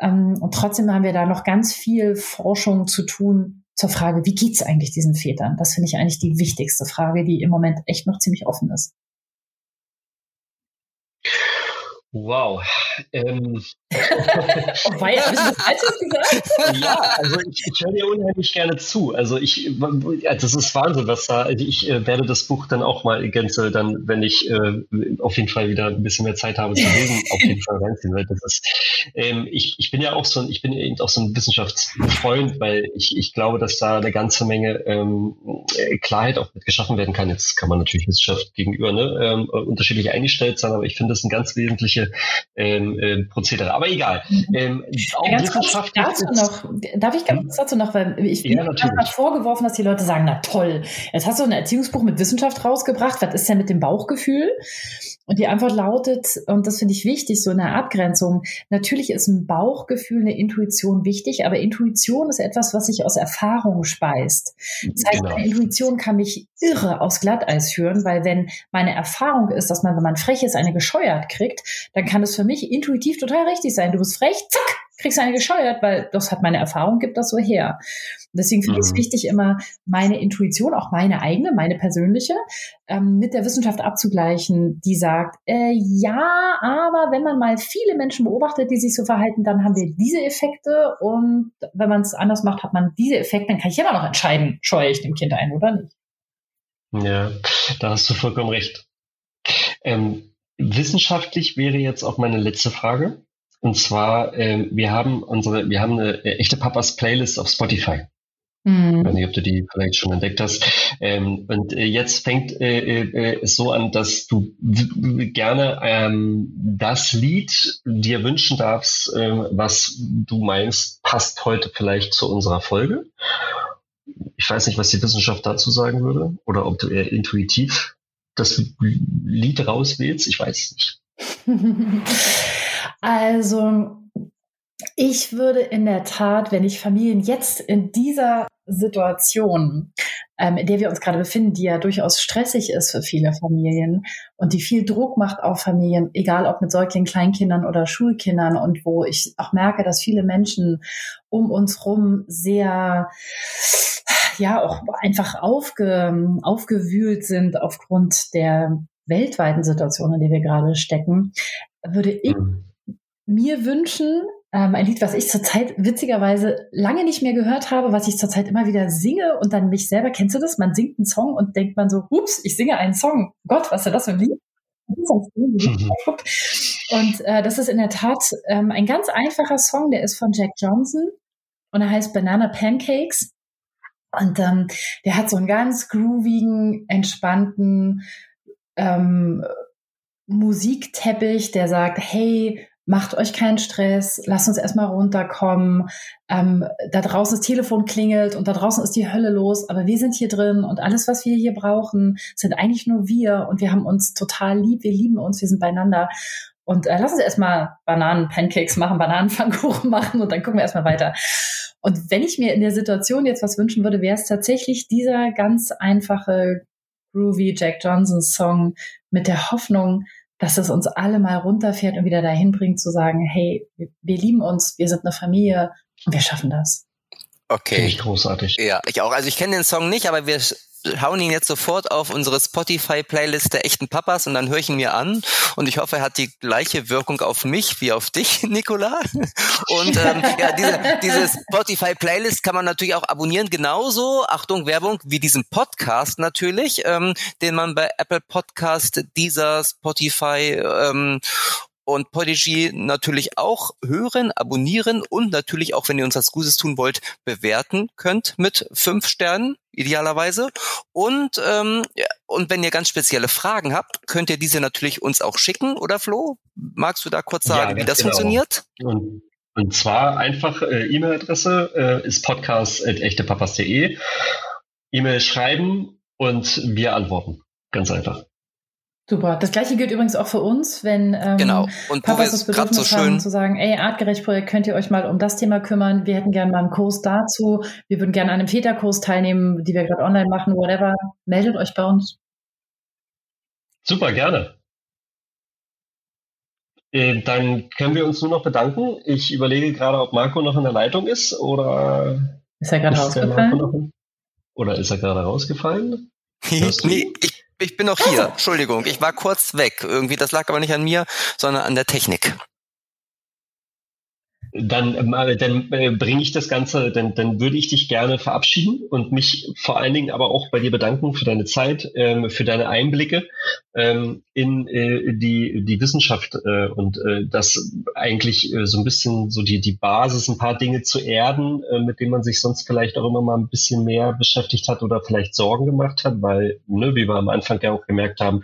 Ähm, und trotzdem haben wir da noch ganz viel Forschung zu tun zur Frage, wie geht's eigentlich diesen Vätern? Das finde ich eigentlich die wichtigste Frage, die im Moment echt noch ziemlich offen ist. Wow. Ähm. oh, hast du das Altes gesagt? ja, also ich, ich höre dir unheimlich gerne zu. Also ich, das ist Wahnsinn, was da, also ich äh, werde das Buch dann auch mal gänze, dann, wenn ich äh, auf jeden Fall wieder ein bisschen mehr Zeit habe zu lesen, auf jeden Fall reinziehen, weil das ist, ähm, ich, ich bin ja auch so ein, ich bin eben auch so ein Wissenschaftsfreund, weil ich, ich glaube, dass da eine ganze Menge ähm, Klarheit auch mit geschaffen werden kann. Jetzt kann man natürlich Wissenschaft gegenüber ne, ähm, unterschiedlich eingestellt sein, aber ich finde das ein ganz wesentliche ähm, äh, Prozedere. Aber egal. Ähm, auch ja, Wissenschaft dazu noch, darf ich ganz hm? kurz dazu noch, weil ich ja, habe vorgeworfen, dass die Leute sagen, na toll, jetzt hast du ein Erziehungsbuch mit Wissenschaft rausgebracht, was ist denn mit dem Bauchgefühl? Und die Antwort lautet, und das finde ich wichtig, so in der Abgrenzung, natürlich ist ein Bauchgefühl, eine Intuition wichtig, aber Intuition ist etwas, was sich aus Erfahrung speist. Das heißt, genau. meine Intuition kann mich irre aufs Glatteis führen, weil wenn meine Erfahrung ist, dass man, wenn man frech ist, eine gescheuert kriegt, dann kann es für mich intuitiv total richtig sein. Du bist frech, zack, kriegst eine gescheuert, weil das hat meine Erfahrung, gibt das so her. deswegen finde ich es mhm. wichtig, immer meine Intuition, auch meine eigene, meine persönliche, ähm, mit der Wissenschaft abzugleichen, die sagt, äh, ja, aber wenn man mal viele Menschen beobachtet, die sich so verhalten, dann haben wir diese Effekte und wenn man es anders macht, hat man diese Effekte, dann kann ich immer noch entscheiden, scheue ich dem Kind ein oder nicht. Ja, da hast du vollkommen recht. Ähm, wissenschaftlich wäre jetzt auch meine letzte Frage. Und zwar, äh, wir haben unsere, wir haben eine echte Papas Playlist auf Spotify. Mhm. Ich weiß nicht, ob du die vielleicht schon entdeckt hast. Ähm, und äh, jetzt fängt äh, äh, es so an, dass du gerne ähm, das Lied dir wünschen darfst, äh, was du meinst, passt heute vielleicht zu unserer Folge. Ich weiß nicht, was die Wissenschaft dazu sagen würde oder ob du eher intuitiv das Lied rauswählst. Ich weiß es nicht. Also ich würde in der Tat, wenn ich Familien jetzt in dieser Situation, ähm, in der wir uns gerade befinden, die ja durchaus stressig ist für viele Familien und die viel Druck macht auf Familien, egal ob mit Säuglingen, Kleinkindern oder Schulkindern und wo ich auch merke, dass viele Menschen um uns rum sehr ja auch einfach aufge, aufgewühlt sind aufgrund der weltweiten Situation, in der wir gerade stecken, würde ich mhm mir wünschen, ähm, ein Lied, was ich zurzeit witzigerweise lange nicht mehr gehört habe, was ich zurzeit immer wieder singe und dann mich selber, kennst du das? Man singt einen Song und denkt man so, ups, ich singe einen Song. Gott, was ist das für ein Lied? Und äh, das ist in der Tat ähm, ein ganz einfacher Song, der ist von Jack Johnson und er heißt Banana Pancakes. Und ähm, der hat so einen ganz groovigen, entspannten ähm, Musikteppich, der sagt, hey, macht euch keinen Stress, lasst uns erstmal runterkommen. Ähm, da draußen das Telefon klingelt und da draußen ist die Hölle los, aber wir sind hier drin und alles, was wir hier brauchen, sind eigentlich nur wir und wir haben uns total lieb, wir lieben uns, wir sind beieinander. Und äh, lass uns erstmal Bananen-Pancakes machen, Bananenpfannkuchen machen und dann gucken wir erstmal weiter. Und wenn ich mir in der Situation jetzt was wünschen würde, wäre es tatsächlich dieser ganz einfache, groovy Jack Johnson Song mit der Hoffnung, dass es uns alle mal runterfährt und wieder dahin bringt zu sagen, hey, wir, lieben uns, wir sind eine Familie Wir schaffen das. Okay. Finde ich großartig. Ja, ich auch. Also ich kenne den Song nicht, aber wir hauen ihn jetzt sofort auf unsere Spotify-Playlist der echten Papas und dann höre ich ihn mir an und ich hoffe, er hat die gleiche Wirkung auf mich wie auf dich, Nicola. Und ähm, ja, diese, diese Spotify-Playlist kann man natürlich auch abonnieren, genauso, Achtung, Werbung, wie diesen Podcast natürlich, ähm, den man bei Apple Podcast, dieser Spotify ähm, und Podigy natürlich auch hören, abonnieren und natürlich auch, wenn ihr uns was Gutes tun wollt, bewerten könnt mit fünf Sternen idealerweise. Und ähm, ja, und wenn ihr ganz spezielle Fragen habt, könnt ihr diese natürlich uns auch schicken, oder Flo? Magst du da kurz sagen, ja, wie das genau. funktioniert? Und, und zwar einfach äh, E-Mail-Adresse äh, ist podcast@echtepapas.de. E-Mail schreiben und wir antworten. Ganz einfach. Super. Das gleiche gilt übrigens auch für uns, wenn ähm, genau. und Papas das Bedürfnis so haben, zu sagen, ey, Artgerecht-Projekt, könnt ihr euch mal um das Thema kümmern? Wir hätten gerne mal einen Kurs dazu. Wir würden gerne an einem Väterkurs teilnehmen, die wir gerade online machen, whatever. Meldet euch bei uns. Super, gerne. Äh, dann können wir uns nur noch bedanken. Ich überlege gerade, ob Marco noch in der Leitung ist oder ist er gerade rausgefallen? Oder ist er gerade rausgefallen? nee, ich ich bin noch hier. Entschuldigung, ich war kurz weg. Irgendwie, das lag aber nicht an mir, sondern an der Technik dann, äh, dann äh, bringe ich das Ganze, dann, dann würde ich dich gerne verabschieden und mich vor allen Dingen aber auch bei dir bedanken für deine Zeit, ähm, für deine Einblicke ähm, in äh, die, die Wissenschaft und das eigentlich so ein bisschen so die, die Basis, ein paar Dinge zu erden, mit denen man sich sonst vielleicht auch immer mal ein bisschen mehr beschäftigt hat oder vielleicht Sorgen gemacht hat, weil, ne, wie wir am Anfang ja auch gemerkt haben,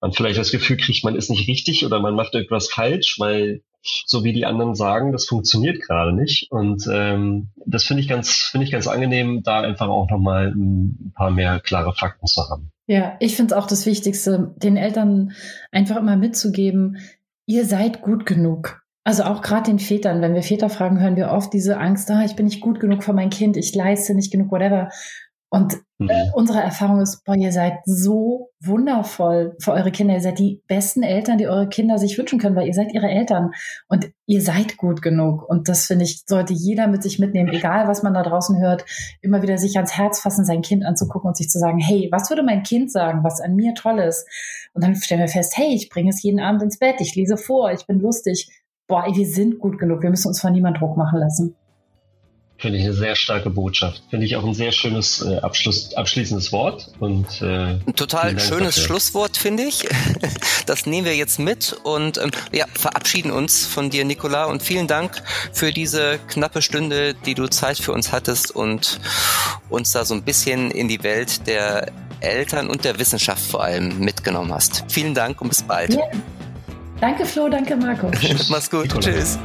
man vielleicht das Gefühl kriegt, man ist nicht richtig oder man macht irgendwas falsch, weil so wie die anderen sagen, das funktioniert gerade nicht. Und ähm, das finde ich ganz, finde ich ganz angenehm, da einfach auch nochmal ein paar mehr klare Fakten zu haben. Ja, ich finde es auch das Wichtigste, den Eltern einfach immer mitzugeben, ihr seid gut genug. Also auch gerade den Vätern, wenn wir Väter fragen, hören wir oft diese Angst, ah, ich bin nicht gut genug für mein Kind, ich leiste nicht genug, whatever. Und mhm. äh, unsere Erfahrung ist, boah, ihr seid so wundervoll für eure Kinder. Ihr seid die besten Eltern, die eure Kinder sich wünschen können, weil ihr seid ihre Eltern und ihr seid gut genug. Und das finde ich, sollte jeder mit sich mitnehmen, egal was man da draußen hört, immer wieder sich ans Herz fassen, sein Kind anzugucken und sich zu sagen, hey, was würde mein Kind sagen, was an mir toll ist? Und dann stellen wir fest, hey, ich bringe es jeden Abend ins Bett, ich lese vor, ich bin lustig. Boah, wir sind gut genug, wir müssen uns von niemand Druck machen lassen. Finde ich eine sehr starke Botschaft. Finde ich auch ein sehr schönes äh, Abschluss, abschließendes Wort. Und, äh, ein total schönes dafür. Schlusswort, finde ich. Das nehmen wir jetzt mit und ähm, ja, verabschieden uns von dir, Nicola. Und vielen Dank für diese knappe Stunde, die du Zeit für uns hattest und uns da so ein bisschen in die Welt der Eltern und der Wissenschaft vor allem mitgenommen hast. Vielen Dank und bis bald. Ja. Danke, Flo. Danke, Marco. Mach's gut. Nicola. Tschüss.